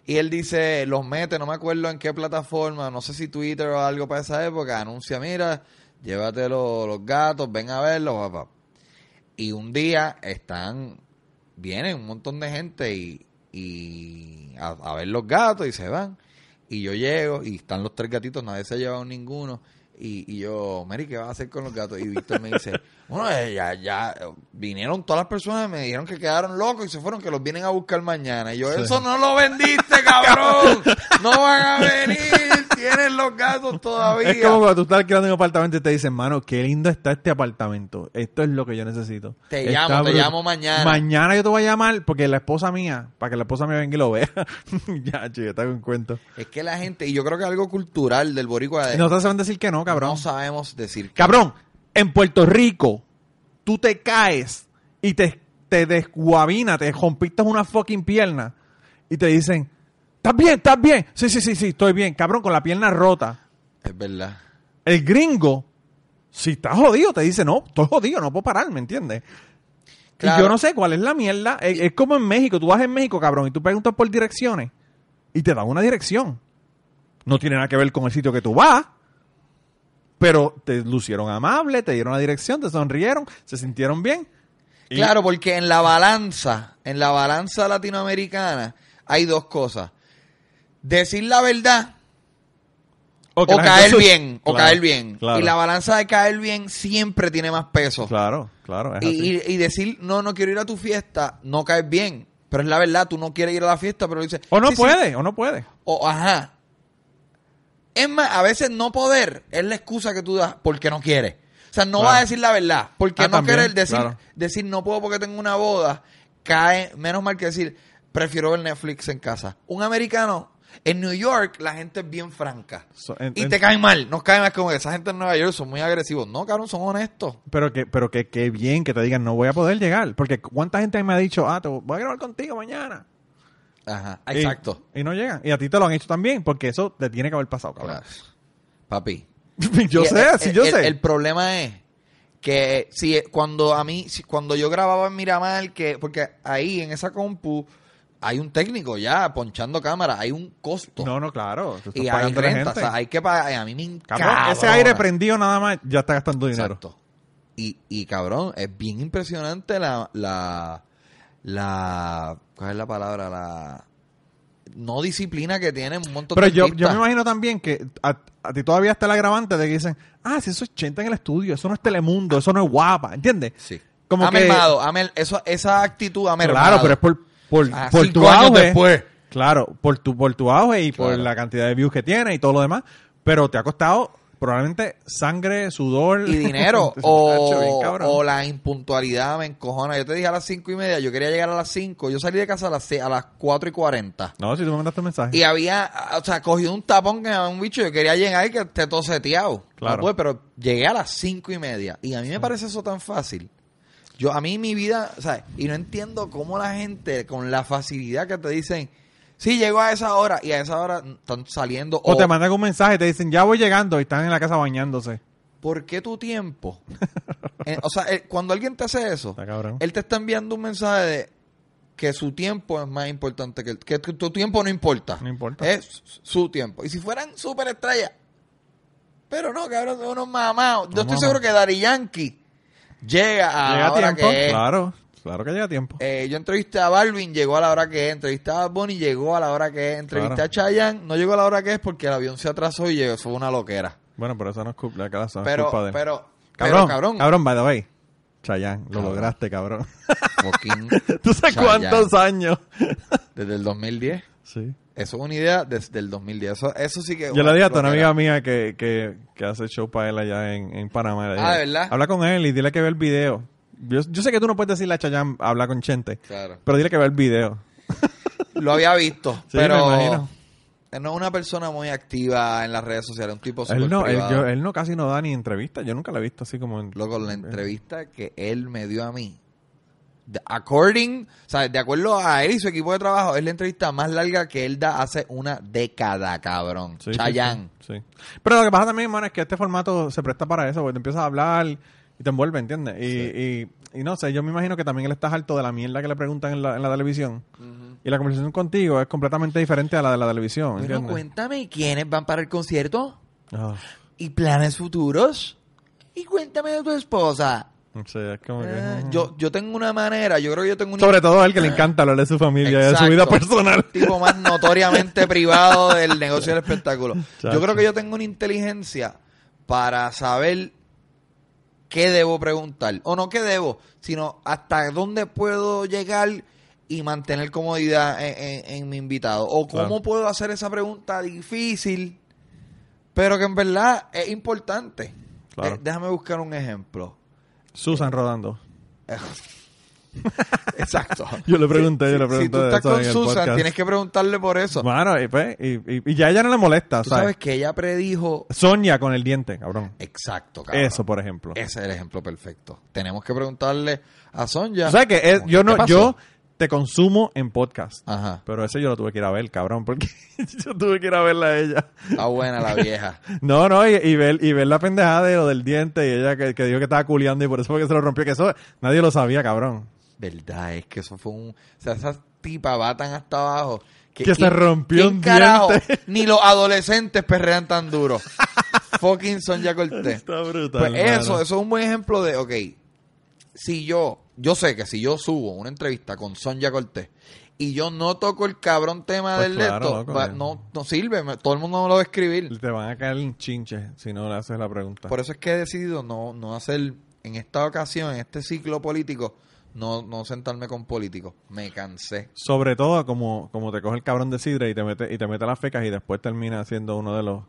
Y él dice, los mete, no me acuerdo en qué plataforma, no sé si Twitter o algo para esa época, anuncia, mira, llévate los, gatos, ven a verlos, papá. Y un día están, vienen un montón de gente y, a ver los gatos y se van. Y yo llego y están los tres gatitos, nadie se ha llevado ninguno. Y, y yo, Mary, ¿qué vas a hacer con los gatos? Y Víctor me dice, bueno, eh, ya, ya vinieron todas las personas y me dijeron que quedaron locos y se fueron, que los vienen a buscar mañana. Y yo, eso no lo vendiste, cabrón. No van a venir, tienen los gatos todavía. Es como cuando tú estás alquilando un apartamento y te dicen, mano, qué lindo está este apartamento. Esto es lo que yo necesito. Te llamo, te llamo mañana. Mañana yo te voy a llamar porque la esposa mía, para que la esposa mía venga y lo vea. ya, chico, te hago un cuento. Es que la gente, y yo creo que es algo cultural del boricua. De, no saben decir que no, cabrón. No sabemos decir que Cabrón, en Puerto Rico, tú te caes y te, te desguabina, te rompiste una fucking pierna y te dicen, ¿estás bien? ¿Estás bien? Sí, sí, sí, sí, estoy bien. Cabrón, con la pierna rota. Es verdad. El gringo, si estás jodido, te dice, no, estoy jodido, no puedo parar, ¿me entiendes? Y yo no sé cuál es la mierda. Es, es, como en México. Tú vas en México, cabrón, y tú preguntas por direcciones y te dan una dirección. No tiene nada que ver con el sitio que tú vas. Pero te lucieron amable, te dieron la dirección, te sonrieron, se sintieron bien. Claro, porque en la balanza, en la balanza latinoamericana, hay dos cosas. Decir la verdad o, caer bien, o caer bien. Y la balanza de caer bien siempre tiene más peso. Claro, claro. y, decir, no, no quiero ir a tu fiesta, no caes bien. Pero es la verdad, tú no quieres ir a la fiesta, pero dices... O no puede, o no puede. O, ajá. Es más, a veces no poder es la excusa que tú das porque no quieres. O sea, no vas a decir la verdad. Porque ah, no quieres decir, decir no puedo porque tengo una boda, cae menos mal que decir prefiero ver Netflix en casa. Un americano en New York la gente es bien franca. y te caen mal. Nos caen mal como que esa gente en Nueva York son muy agresivos. No, cabrón, son honestos. Pero que, pero que, que bien que te digan no voy a poder llegar. Porque cuánta gente me ha dicho, ah, te voy a grabar contigo mañana. Ajá, exacto. Y, no llegan. Y a ti te lo han hecho también, porque eso te tiene que haber pasado, cabrón. Papi. yo sé, sí, yo sé. El problema es que si cuando a mí, cuando yo grababa en Miramar, que, porque ahí en esa compu hay un técnico ya ponchando cámara, hay un costo. No, no, claro. Y hay renta, o sea, hay que pagar. A mí me encanta. ese aire prendido nada más ya está gastando dinero. Exacto. Y, y cabrón, es bien impresionante la, la, la, ¿cuál es la palabra? La no disciplina que tiene un montón Pero yo, yo me imagino también que a, ti todavía está el agravante de que dicen, ah, si eso es 80 en el estudio, eso no es Telemundo, eso no es guapa, ¿entiendes? Sí. Como ha que, eso, esa actitud ha Claro, pero es por, por, ah, por tu auge. Después. Claro, por tu, por tu auge y por la cantidad de views que tiene y todo lo demás. Pero te ha costado probablemente sangre, sudor y dinero o, la impuntualidad me encojona. Yo te dije a las cinco y media, yo quería llegar a las cinco, yo salí de casa a las a las cuatro y cuarenta. No, si tú me mandaste un mensaje. Y había, o sea, cogido un tapón que me un bicho, yo quería llegar y que esté todo seteado. Claro. pero llegué a las cinco y media y a mí me parece eso tan fácil. Yo, a mí mi vida, o sea, y no entiendo cómo la gente con la facilidad que te dicen, Sí, llegó a esa hora y a esa hora están saliendo. O, te mandan un mensaje, te dicen, ya voy llegando y están en la casa bañándose. ¿Por qué tu tiempo? Eh, o sea, eh, cuando alguien te hace eso, él te está enviando un mensaje de, que su tiempo es más importante que el, que tu, tiempo no importa. No importa. Es su tiempo. Y si fueran superestrellas, pero no, cabrón, son unos mamados. Yo estoy seguro que Dari Yankee llega a Llega la a hora tiempo, que es. claro, claro que llega a tiempo. Eh, yo entrevisté a Balvin, llegó a la hora que es. Entrevisté a Bonnie, llegó a la hora que es. Entrevisté Claro. a Chayanne, no llegó a la hora que es porque el avión se atrasó y llegó, fue una loquera. Bueno, pero eso no es culpa, eso no es Pero, culpa de él. pero, Cabrón, pero, cabrón, cabrón, by the way. Chayanne, lo Cabrón. lograste, cabrón. ¿Tú sabes Chayanne. cuántos años? Desde el 2010. sí. Eso es una idea desde el 2010. Eso, eso sí que. Yo le dije a una amiga mía que, que, que hace show para él allá en, en Panamá. Le dije, Ah, ¿de verdad? Habla con él y dile que ve el video. Yo, yo sé que tú no puedes decirle a Chayanne habla con Chente, Claro. pero dile que ve el video. Lo había visto, Sí, pero. me imagino. él no es una persona muy activa en las redes sociales, un tipo súper Él no, él, privado. yo- él no casi no da ni entrevistas. Yo nunca lo he visto así como en... Loco, la entrevista que él me dio a mí, according, o sea, de acuerdo a él y su equipo de trabajo, es la entrevista más larga que él da hace una década, cabrón. Sí, sí, Chayanne. Sí, sí. Pero lo que pasa también, hermano, es que este formato se presta para eso, porque te empiezas a hablar y te envuelve, ¿entiendes? Y, y, y no sé, yo me imagino que también él está harto de la mierda que le preguntan en la, en la televisión. Y la conversación contigo es completamente diferente a la de la televisión, Bueno, ¿entiendes? cuéntame quiénes van para el concierto Ah, y planes futuros. Y cuéntame de tu esposa. No sé, es como que... Eh, yo, yo tengo una manera, yo creo que yo tengo una Sobre todo a él que le encanta hablar de su familia y de su vida personal. tipo más notoriamente privado del negocio del espectáculo. Chacho. Yo creo que yo tengo una inteligencia para saber qué debo preguntar. O no qué debo, sino hasta dónde puedo llegar y mantener comodidad en, en- en mi invitado. O cómo Claro. puedo hacer esa pregunta difícil, pero que en verdad es importante. Claro. Eh, déjame buscar un ejemplo. Susan rodando. Exacto. Yo le pregunté, yo le Si pregunté tú de estás eso con Susan, podcast. tienes que preguntarle por eso. Bueno, y, pues, y, y- y ya ella no le molesta, Tú ¿sabes? sabes que ella predijo Sonia con el diente, cabrón. Exacto, cabrón. Eso, por ejemplo. Ese es el ejemplo perfecto. Tenemos que preguntarle a Sonja. O sea que es- yo ¿qué no, pasó? yo te consumo en podcast. Ajá. Pero ese yo lo tuve que ir a ver, cabrón, porque yo tuve que ir a verla a ella. Está buena la vieja. No, no, y, y ver, y ver la pendejada de lo del diente y ella que, que dijo que estaba culiando y por eso fue que se lo rompió, que eso nadie lo sabía, cabrón. Verdad, es que eso fue un... O sea, esa tipa va tan hasta abajo... Que se rompió ¿quién un carajo? diente? Ni los adolescentes perrean tan duro. Fucking Sonja Cortés. Está brutal. Pues mano. eso, eso es un buen ejemplo de, ok, si yo, yo sé que si yo subo una entrevista con Sonja Cortés y yo no toco el cabrón tema Pues del claro, esto, loco, va- eh. no, no sirve, me- todo el mundo me lo va a escribir. Te van a caer en chinche si no le haces la pregunta. Por eso es que he decidido no, no hacer, en esta ocasión, en este ciclo político, no, no sentarme con políticos. Me cansé. Sobre todo como, como te coge el cabrón de sidra y te mete, y te mete las fecas y después termina siendo uno de los...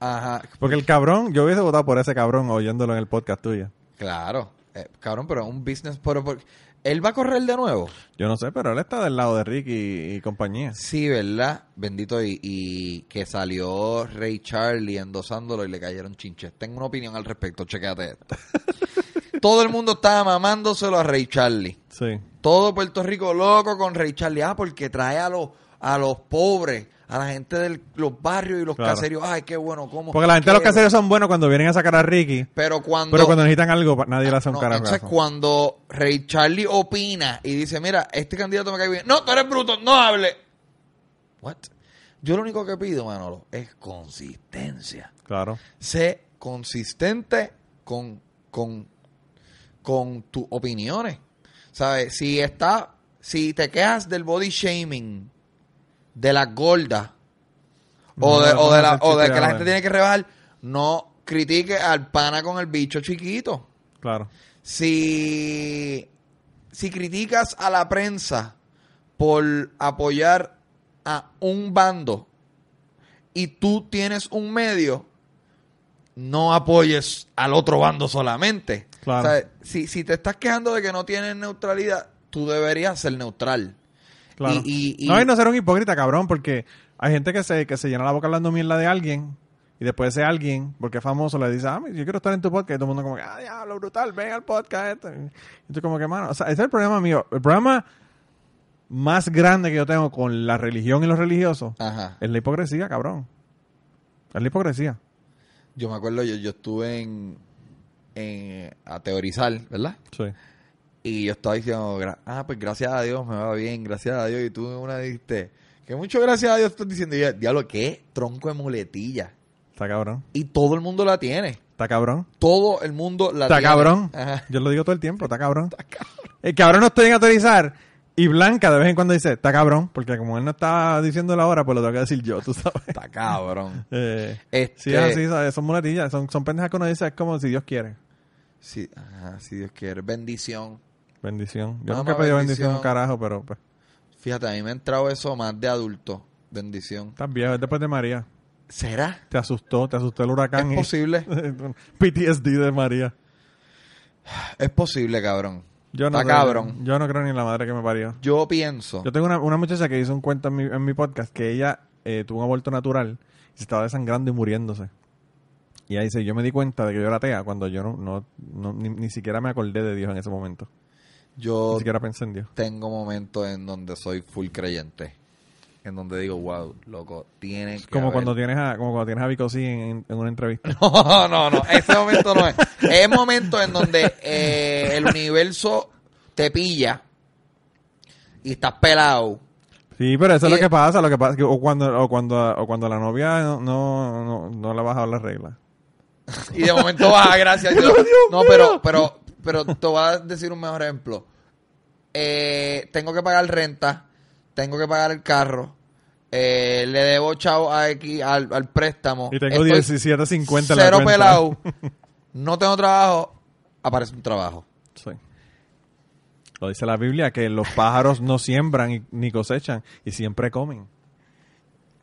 Ajá, Porque el cabrón, yo hubiese votado por ese cabrón oyéndolo en el podcast tuyo. claro. Eh, cabrón, pero es un business, pero, por- ¿él va a correr de nuevo? Yo no sé, pero él está del lado de Ricky y, y compañía. Sí, ¿verdad? Bendito y, y que salió Ray Charlie endosándolo y le cayeron chinches. Tengo una opinión al respecto, chequéate esto. Todo el mundo estaba mamándoselo a Ray Charlie. Sí. Todo Puerto Rico loco con Ray Charlie. Ah, porque trae a los, a los pobres, a la gente de los barrios y los Claro. caseros. Ay, qué bueno, cómo. Porque la gente de los caseros son buenos cuando vienen a sacar a Ricky, Pero cuando... pero cuando necesitan algo, nadie le hace un carajo. entonces cuando Ray Charlie opina y dice, mira, este candidato me cae bien. No, tú eres bruto, no hable. What? Yo lo único que pido, Manolo, es consistencia. Claro. Sé consistente con, con, con tus opiniones. ¿Sabes? Si está, si te quejas del body shaming, de las gordas, o de, no, o de, la- o de que la gente tiene que rebajar, no critique al pana con el bicho chiquito. Claro. Si, si criticas a la prensa por apoyar a un bando y tú tienes un medio, no apoyes al otro bando solamente. Claro. O sea, si, si te estás quejando de que no tienes neutralidad, tú deberías ser neutral. Claro. Y- y- y- no, y no ser un hipócrita, cabrón, porque hay gente que se, que se llena la boca hablando mierda de alguien y después ese alguien, porque es famoso, le dice, ah, yo quiero estar en tu podcast. Y todo el mundo como, que, ah, diablo, brutal, ven al podcast. Este. Y tú como que, mano, o sea, ese es el problema mío. El problema más grande que yo tengo con la religión y los religiosos Ajá. es la hipocresía, cabrón. Es la hipocresía. Yo me acuerdo, yo, yo estuve en, en a teorizar, ¿verdad? Sí. Y yo estaba diciendo, ah, pues gracias a Dios me va bien, gracias a Dios. Y tú una dijiste, que mucho gracias a Dios estás diciendo. Y yo, diablo, ¿qué? Tronco de muletilla. Está cabrón. Y todo el mundo la tiene. Está cabrón. Todo el mundo la tiene. Está cabrón. Yo lo digo todo el tiempo, está cabrón. Está cabrón. El cabrón no estoy en autorizar. Y Blanca de vez en cuando dice, está cabrón, porque como él no está diciendo la hora, pues lo tengo que decir yo, tú sabes. Está cabrón. eh, este... Sí, así, ¿sabes? son muletillas, son, son pendejas que uno dice, es como si Dios quiere. Sí, ajá, si Dios quiere. Bendición. Bendición. Yo nunca he pedido bendición, un carajo, pero pues. Fíjate, a mí me ha entrado eso más de adulto. Bendición. Viejo, es después de María. ¿Será? Te asustó, te asustó el huracán. Es posible. PTSD de María. Es posible, cabrón. Yo no Está cabrón. Yo no creo ni en la madre que me parió. Yo pienso. Yo tengo una, una muchacha que hizo un cuento en mi, en mi podcast que ella eh, tuvo un aborto natural y se estaba desangrando y muriéndose. Y ahí dice, yo me di cuenta de que yo era atea cuando yo no, no, ni, ni, siquiera me acordé de Dios en ese momento. Yo ni siquiera pensé en Dios. tengo momentos en donde soy full creyente. En donde digo, wow, loco, tiene que como cuando tienes a como cuando tienes a Vico en, en, una entrevista. No, no, no, ese momento no es. Es momento en donde eh, el universo te pilla y estás pelado. Sí, pero eso es lo que pasa, lo que pasa o cuando o cuando o cuando la novia no no, no, no le baja las reglas. y de momento baja, gracias. Yo, no, pero pero pero te voy a decir un mejor ejemplo. Eh, tengo que pagar renta, tengo que pagar el carro, eh, le debo chavo aquí al, al, préstamo. Y tengo 17.50 en la Cero pelado. no tengo trabajo. Aparece un trabajo. Sí. Lo dice la Biblia, que los pájaros no siembran ni cosechan y siempre comen.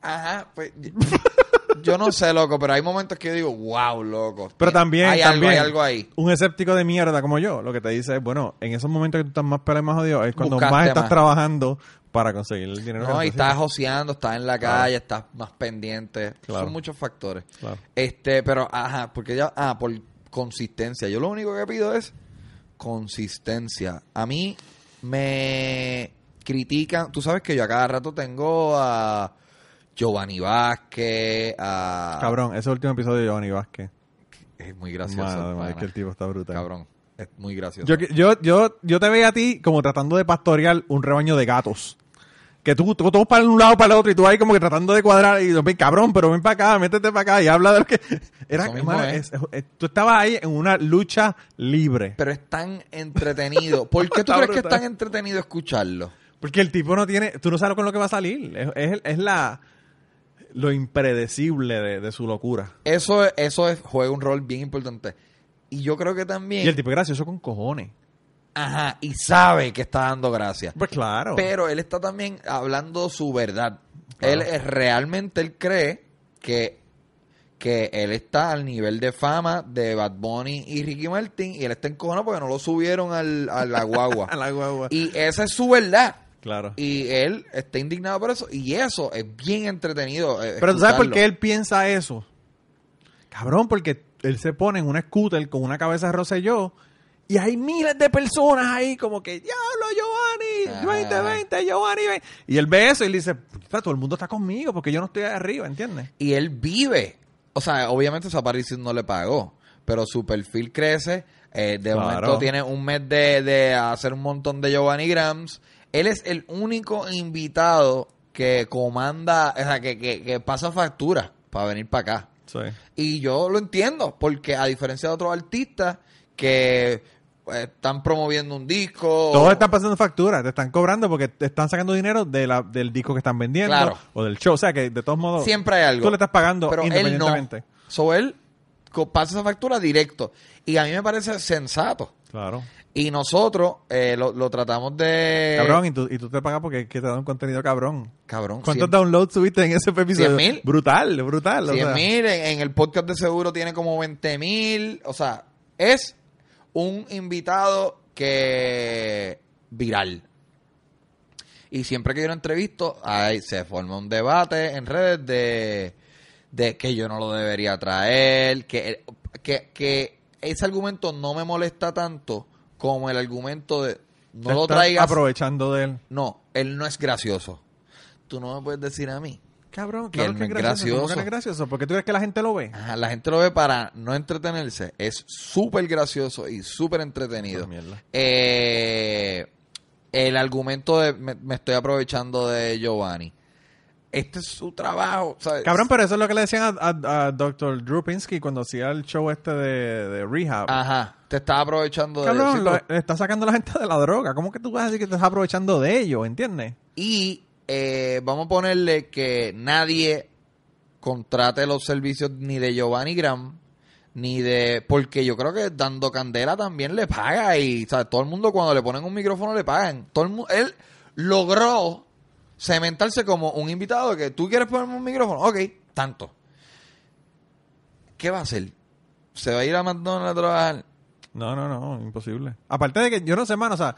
Ajá, pues yo no sé, loco, pero hay momentos que yo digo, wow, loco. Pero también, hay, algo, hay algo ahí. Un escéptico de mierda como yo, lo que te dice es, bueno, en esos momentos que tú estás más pelado más jodido, es cuando más estás trabajando para conseguir el dinero. No, y estás joseando, estás en la calle, estás más pendiente. Son muchos factores. Este, pero, ajá, porque ya, ah, por consistencia. Yo lo único que pido es consistencia. A mí me critican, tú sabes que yo a cada rato tengo a Giovanni Vázquez, a... Cabrón, ese último episodio de Giovanni Vázquez. Es muy gracioso. es que el tipo está brutal. Cabrón. Es muy gracioso. Yo, yo, yo, yo te veía a ti como tratando de pastorear un rebaño de gatos que tú, tú, todos para un lado, para el otro, y tú ahí como que tratando de cuadrar, y ven, cabrón, pero ven para acá, métete para acá, y habla de lo que... Era, tú estabas ahí en una lucha libre. Pero es tan entretenido. ¿Por qué tú crees que es tan entretenido escucharlo? Porque el tipo no tiene, tú no sabes con lo que va a salir. Es, es, la lo impredecible de, de, su locura. Eso, eso es, juega un rol bien importante. Y yo creo que también... Y el tipo es gracioso con cojones. Ajá, y sabe que está dando gracias. Pues claro. Pero él está también hablando su verdad. Él es, realmente él cree que, que él está al nivel de fama de Bad Bunny y Ricky Martin y él está encojonado porque no lo subieron al, a la guagua. a la guagua. Y esa es su verdad. Claro. Y él está indignado por eso. Y eso es bien entretenido. Eh, Pero ¿tú sabes por qué él piensa eso? Cabrón, porque él se pone en un scooter con una cabeza de Rosselló y hay miles de personas ahí como que, diablo, Giovanni, 2020, Giovanni. Y él ve eso y le dice, todo el mundo está conmigo porque yo no estoy ahí arriba, ¿entiendes? Y él vive. O sea, obviamente su aparición no le pagó, pero su perfil crece. Eh, de momento tiene un mes de, de hacer un montón de Giovanni Grams. Él es el único invitado que comanda, o sea, que, que, que pasa factura para venir para acá. Sí. Y yo lo entiendo, porque a diferencia de otros artistas que pues, están promoviendo un disco. Todos están pasando facturas, te están cobrando porque te están sacando dinero de la, del disco que están vendiendo o del show. O sea que de todos modos. Siempre hay algo. Tú le estás pagando pero independientemente. Él no. So él pasa esa factura directo. Y a mí me parece sensato. Claro. Y nosotros eh, lo, lo, tratamos de... Cabrón, y tú, y tú te pagas porque que te da un contenido cabrón. Cabrón. ¿Cuántos downloads subiste en ese episodio? mil? Brutal, brutal. 100 mil, en, en, el podcast de seguro tiene como 20 mil. O sea, es un invitado que viral. Y siempre que yo lo entrevisto, ahí se forma un debate en redes de, de que yo no lo debería traer, que, que, que ese argumento no me molesta tanto como el argumento de no lo traigas. aprovechando de él. No, él no es gracioso. Tú no me puedes decir a mí Cabrón, que claro él que no es gracioso. ¿Por qué gracioso. no es gracioso? Porque tú crees que la gente lo ve. Ajá, la gente lo ve para no entretenerse. Es súper gracioso y súper entretenido. Eh, el argumento de me, me estoy aprovechando de Giovanni. Este es su trabajo. ¿sabes? Cabrón, pero eso es lo que le decían a, a, a Dr. Drew Pinsky cuando hacía el show este de, de Rehab. Ajá, te estás aprovechando de Cabrón, sí, lo- está sacando a la gente de la droga. ¿Cómo que tú vas a decir que te estás aprovechando de ello? ¿Entiendes? Y eh, vamos a ponerle que nadie contrate los servicios ni de Giovanni Graham ni de porque yo creo que dando candela también le paga y ¿sabes? todo el mundo cuando le ponen un micrófono le pagan todo el mu- él logró cementarse como un invitado que tú quieres ponerme un micrófono ok tanto ¿qué va a hacer? ¿se va a ir a McDonald's a trabajar? No, no, no, imposible. Aparte de que yo no sé, mano, o sea,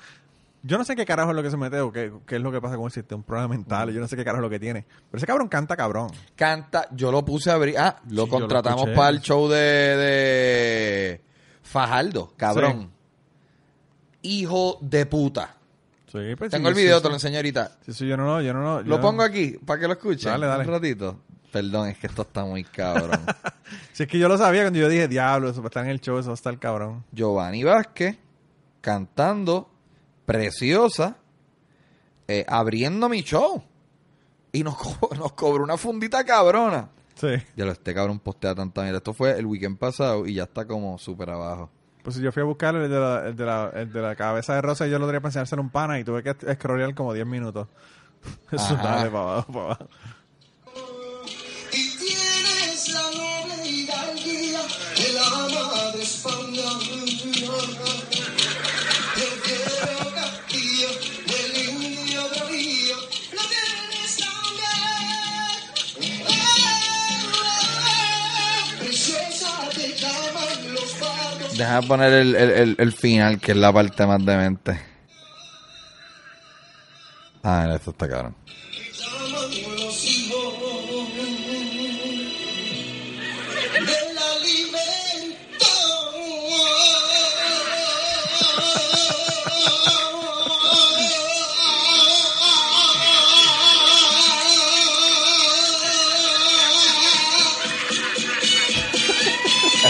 yo no sé qué carajo es lo que se mete o qué, qué es lo que pasa con el sistema, un problema mental, yo no sé qué carajo es lo que tiene. Pero ese cabrón canta cabrón. canta, yo lo puse a abrir, ah, lo Sí, lo contratamos para el show de, de Fajardo, cabrón. Hijo de puta. Sí, pues, Tengo sí, el video, sí, te lo sí. enseño ahorita. Sí, sí, yo no, no, yo no, no. yo Lo no- pongo aquí para que lo escuchen. Dale, dale. Un ratito. Perdón, es que esto está muy cabrón. Si es que yo lo sabía cuando yo dije, diablo, eso va a estar en el show, eso va a estar cabrón. Giovanni Vázquez cantando Preciosa, eh, abriendo mi show. Y nos, co- nos cobró una fundita cabrona. Sí. Ya lo este cabrón postea tanta mierda. Esto fue el weekend pasado y ya está como súper abajo. Pues yo fui a buscar el de la, el de la, el de la cabeza de rosa y yo lo tenía para enseñárselo a un pana y tuve que scrollear como 10 minutos. Eso dale para abajo, para abajo. De poner el, el, el, el final, que es la parte más demente. Ah, esto está cabrón.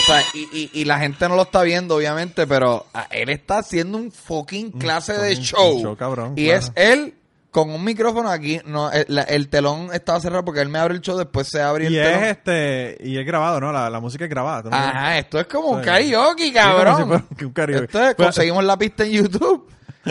Sea, y, y, y la gente no lo está viendo, obviamente, pero ah, él está haciendo un fucking clase de show. cabrón, y claro. es él con un micrófono aquí. No, el, la- el telón estaba cerrado porque él me abre el show, después se abre Y el telón. es este, y es grabado, ¿no? La, la música es grabada. ¿tú no? Ajá, esto es como un karaoke, cabrón. un karaoke. Esto es, Pues- conseguimos la pista en YouTube.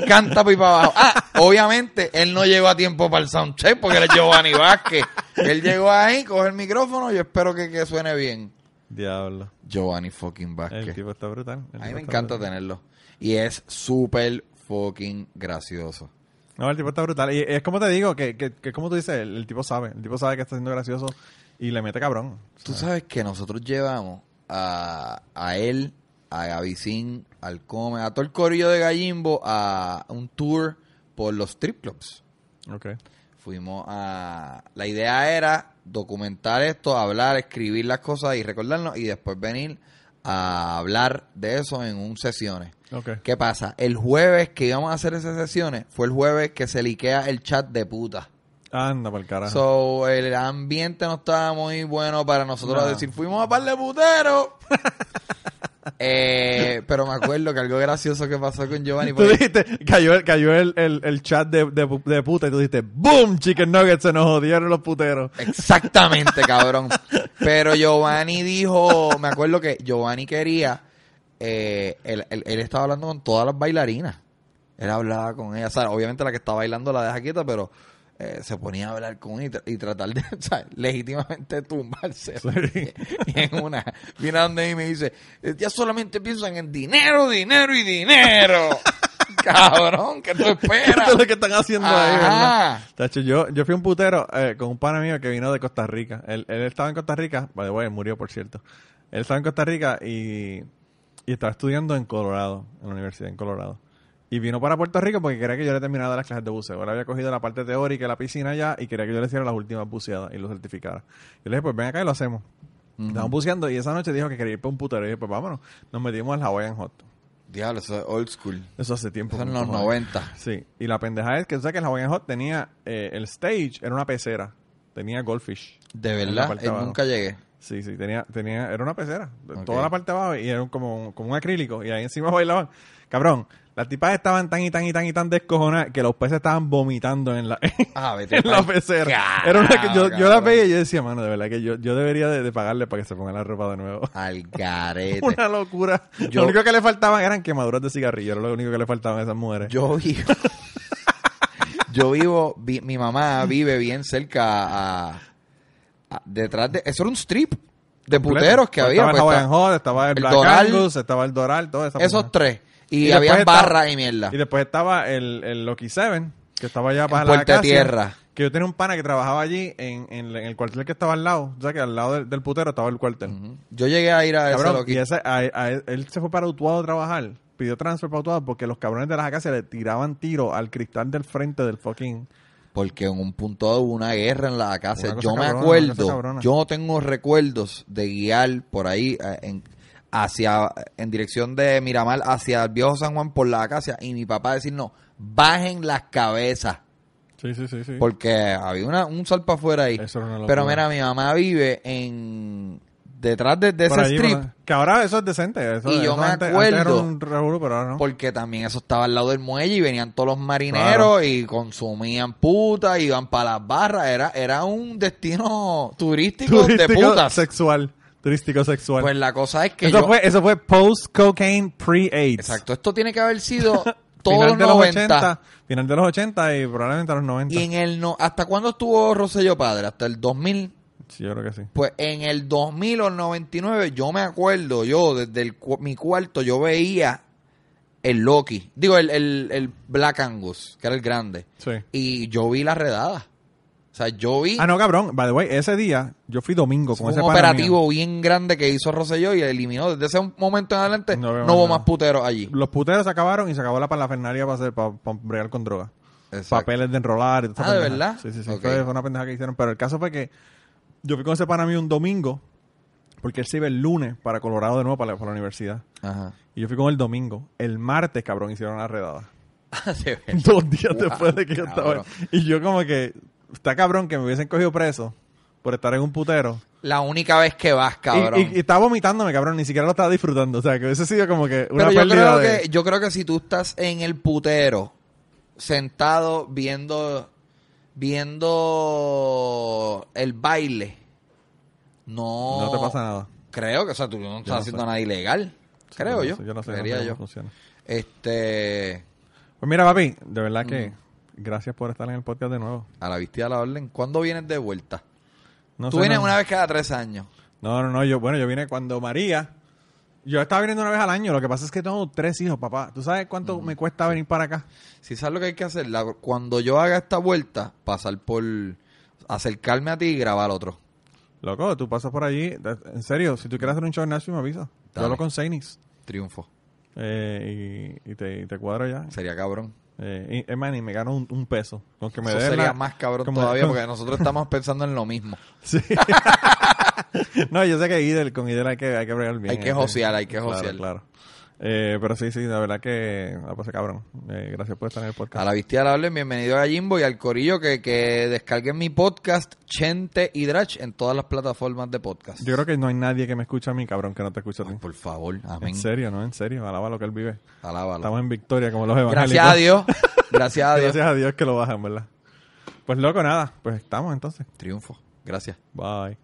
Canta para abajo. Ah, obviamente él no llegó a tiempo para el soundcheck porque él es Giovanni Vázquez. Él llegó ahí, coge el micrófono y espero que, que suene bien. Diablo. Giovanni fucking El Vázquez. tipo está brutal. el A mí me encanta brutal. tenerlo. Y es súper fucking gracioso. No, el tipo está brutal. Y es como te digo, que, que, que como tú dices, el, el tipo sabe. El tipo sabe que está siendo gracioso y le mete cabrón. Tú sabes que nosotros llevamos a, a él, a Gavicín, al Come, a todo el corillo de Gallimbo a un tour por los strip clubs. Ok. Fuimos a... La idea era documentar esto, hablar, escribir las cosas y recordarnos y después venir a hablar de eso en un sesiones. ¿Qué pasa? El jueves que íbamos a hacer esas sesiones fue el jueves que se liquea el chat de puta. Anda por el carajo. So, el ambiente no estaba muy bueno para nosotros No. decir, fuimos a par de puteros. eh, pero me acuerdo que algo gracioso que pasó con Giovanni. Tú dijiste, cayó, el, cayó el, el, el chat de, de, de puta y tú dijiste, ¡Boom! Chicken Nuggets se nos jodieron los puteros. Exactamente, cabrón. Pero Giovanni dijo, me acuerdo que Giovanni quería, eh, él, él- él estaba hablando con todas las bailarinas. Él hablaba con ellas, o sea, obviamente la que está bailando la deja quieta, pero eh, se ponía a hablar con y, tra- y tratar de, o sea, legítimamente tumbarse. Sí. Y en una, viene donde mí y me dice, ya solamente piensan en dinero, dinero y dinero. Cabrón, ¿qué tú esperas? Esto es lo que están haciendo ahí. Tacho, yo, yo fui un putero eh, con un pana mío que vino de Costa Rica. Él, él estaba en Costa Rica, by the way, murió por cierto. Él estaba en Costa Rica y, y estaba estudiando en Colorado, en la universidad en Colorado. Y vino para Puerto Rico porque quería que yo le terminara las clases de buceo. Él había cogido la parte teórica la piscina allá y quería que yo le hiciera las últimas buceadas y lo certificara. Yo le dije, pues ven acá y lo hacemos. Estábamos buceando y esa noche dijo que quería ir para un putero. Y dije, pues vámonos. Nos metimos al Hawaiian Hot. Diablo, eso es old school. Eso hace tiempo. Eso en los cojones. 90. Sí, y la pendeja es que tú sabes que el Hawaiian Hot tenía eh, el stage, era una pecera. tenía goldfish. De verdad, parte eh, nunca llegué. Sí, sí, tenía, tenía, era una pecera. Toda la parte de abajo y era un- como, como un acrílico. Y ahí encima bailaban. Cabrón, las tipas estaban tan y tan y tan y tan descojonadas que los peces estaban vomitando en la, Ah, en la pecera. Era una que yo, yo la veía y yo decía, mano, de verdad que yo, yo debería de, de pagarle para que se ponga la ropa de nuevo. Al garete. Una locura. Yo- Lo único que le faltaban eran quemaduras de cigarrillo. Era lo único que le faltaban a esas mujeres. Yo vivo. yo vivo. vi- mi mamá vive bien cerca a, a- Detrás de. Eso era un strip de puteros que había. Estaba el pues, Hawaiian está- Hot, estaba el, el Black Doral, Angus, estaba el Doral, todo eso. esos tres. Y, estaba- barras y mierda. Y después estaba el, el Loki Seven, que estaba allá para la Puerta Acacia, Tierra. Que yo tenía un pana que trabajaba allí en, en, en el cuartel que estaba al lado. O sea, que al lado del, del putero estaba el cuartel. Yo llegué a ir a ese Cabrón, loqui. y ese, a- a- él se fue para Utuado a trabajar. Pidió transfer para Utuado porque los cabrones de las acacias le tiraban tiro al cristal del frente del fucking... Porque en un punto hubo una guerra en la casa. Yo me cabrona, acuerdo, yo tengo recuerdos de guiar por ahí eh, en, hacia en dirección de Miramar hacia el viejo San Juan por la acacia y mi papá decir no, bajen las cabezas Sí, sí, sí, sí. porque había una, un salpa afuera ahí. Eso era una locura. Pero mira, mi mamá vive en detrás de, de ese allí, strip por- que ahora eso es decente. Eso, Y yo eso me antes- acuerdo- antes era un pero ahora no. porque también eso estaba al lado del muelle y venían todos los marineros Claro. y consumían putas, iban para las barras, era era un destino turístico, de putas. sexual. Turístico sexual. Pues la cosa es que eso, yo fue, eso fue post-cocaine, pre-AIDS. Exacto, esto tiene que haber sido todos Final los de los 90 80, final de los 80 y probablemente a los 90. y en el no ¿hasta cuándo estuvo Rosselló padre? Hasta el 2000 Sí, yo creo que sí. Pues en el 2000 o el 99, yo me acuerdo, yo desde el mi cuarto, yo veía el Loki, digo, el, el, el Black Angus, que era el grande, Sí. y yo vi la redada. O sea, yo vi Ah, no, cabrón. By the way, ese día yo fui domingo con un ese pana operativo mío. bien grande que hizo Rosselló y eliminó. Desde ese momento en adelante No hubo más puteros allí. Los puteros se acabaron y se acabó la parafernalia para hacer para, para bregar con droga. Exacto. Papeles de enrolar y esa Ah, ¿de verdad? Sí, sí, sí. Ok. Fue, una pendeja que hicieron. Pero el caso fue que yo fui con ese pana mío un domingo porque él se iba el lunes para Colorado de nuevo para la, para la universidad. Ajá. Y yo fui con él el domingo. El martes, cabrón, hicieron la redada. Verdad. Dos días Wow, después de que yo estaba. cabrón. Y yo como que, está cabrón que me hubiesen cogido preso por estar en un putero. La única vez que vas, cabrón. Y, y- y estaba vomitándome, cabrón, ni siquiera lo estaba disfrutando. O sea, que hubiese sido como que una Pero yo creo de... que yo creo que si tú estás en el putero sentado viendo viendo el baile no No te pasa nada. creo que o sea tú no no estás haciendo sé. nada ilegal creo yo no sé, Yo no sé, no sé cómo yo funciona. este Pues mira, papi, de verdad que gracias por estar en el podcast de nuevo. a la vista y a la orden ¿cuándo vienes de vuelta? No tú sé, vienes no- una vez cada tres años No, no, no, yo, bueno, yo vine cuando María... Yo estaba viniendo una vez al año, lo que pasa es que tengo tres hijos, papá. ¿Tú sabes cuánto me cuesta venir para acá? si sabes lo que hay que hacer La- cuando yo haga esta vuelta pasar por acercarme a ti y grabar otro Loco, tú pasas por allí. En serio, si tú quieres hacer un show en Nashville, me avisa. Yo hablo con Sainix. triunfo Eh, y, y te, y te cuadro ya. sería cabrón Eh, y, me gano un, un peso. Con que me Eso sería la- más cabrón todavía porque nosotros estamos pensando en lo mismo. Sí. no, yo sé que Idel, con Idel hay que, hay que bregar bien. Hay que eh, josear, hay que claro, josear. Claro. Eh, pero sí, sí, la verdad que la pasé cabrón. Eh, gracias por estar en el podcast. A la vista la orden, bienvenido a Jimbo y al Corillo que, que descarguen mi podcast Chente y Drach en todas las plataformas de podcast. Yo creo que no hay nadie que me escuche a mí, cabrón, que no te escuche a ti. Ay, por favor, amén. En serio, ¿no? En serio. Alaba lo que él vive. Alábalo. Estamos en victoria como los evangélicos. Gracias a Dios. Gracias a Dios. Gracias a Dios que lo bajan, ¿verdad? Pues loco, nada. Pues estamos entonces. Triunfo. Gracias. Bye.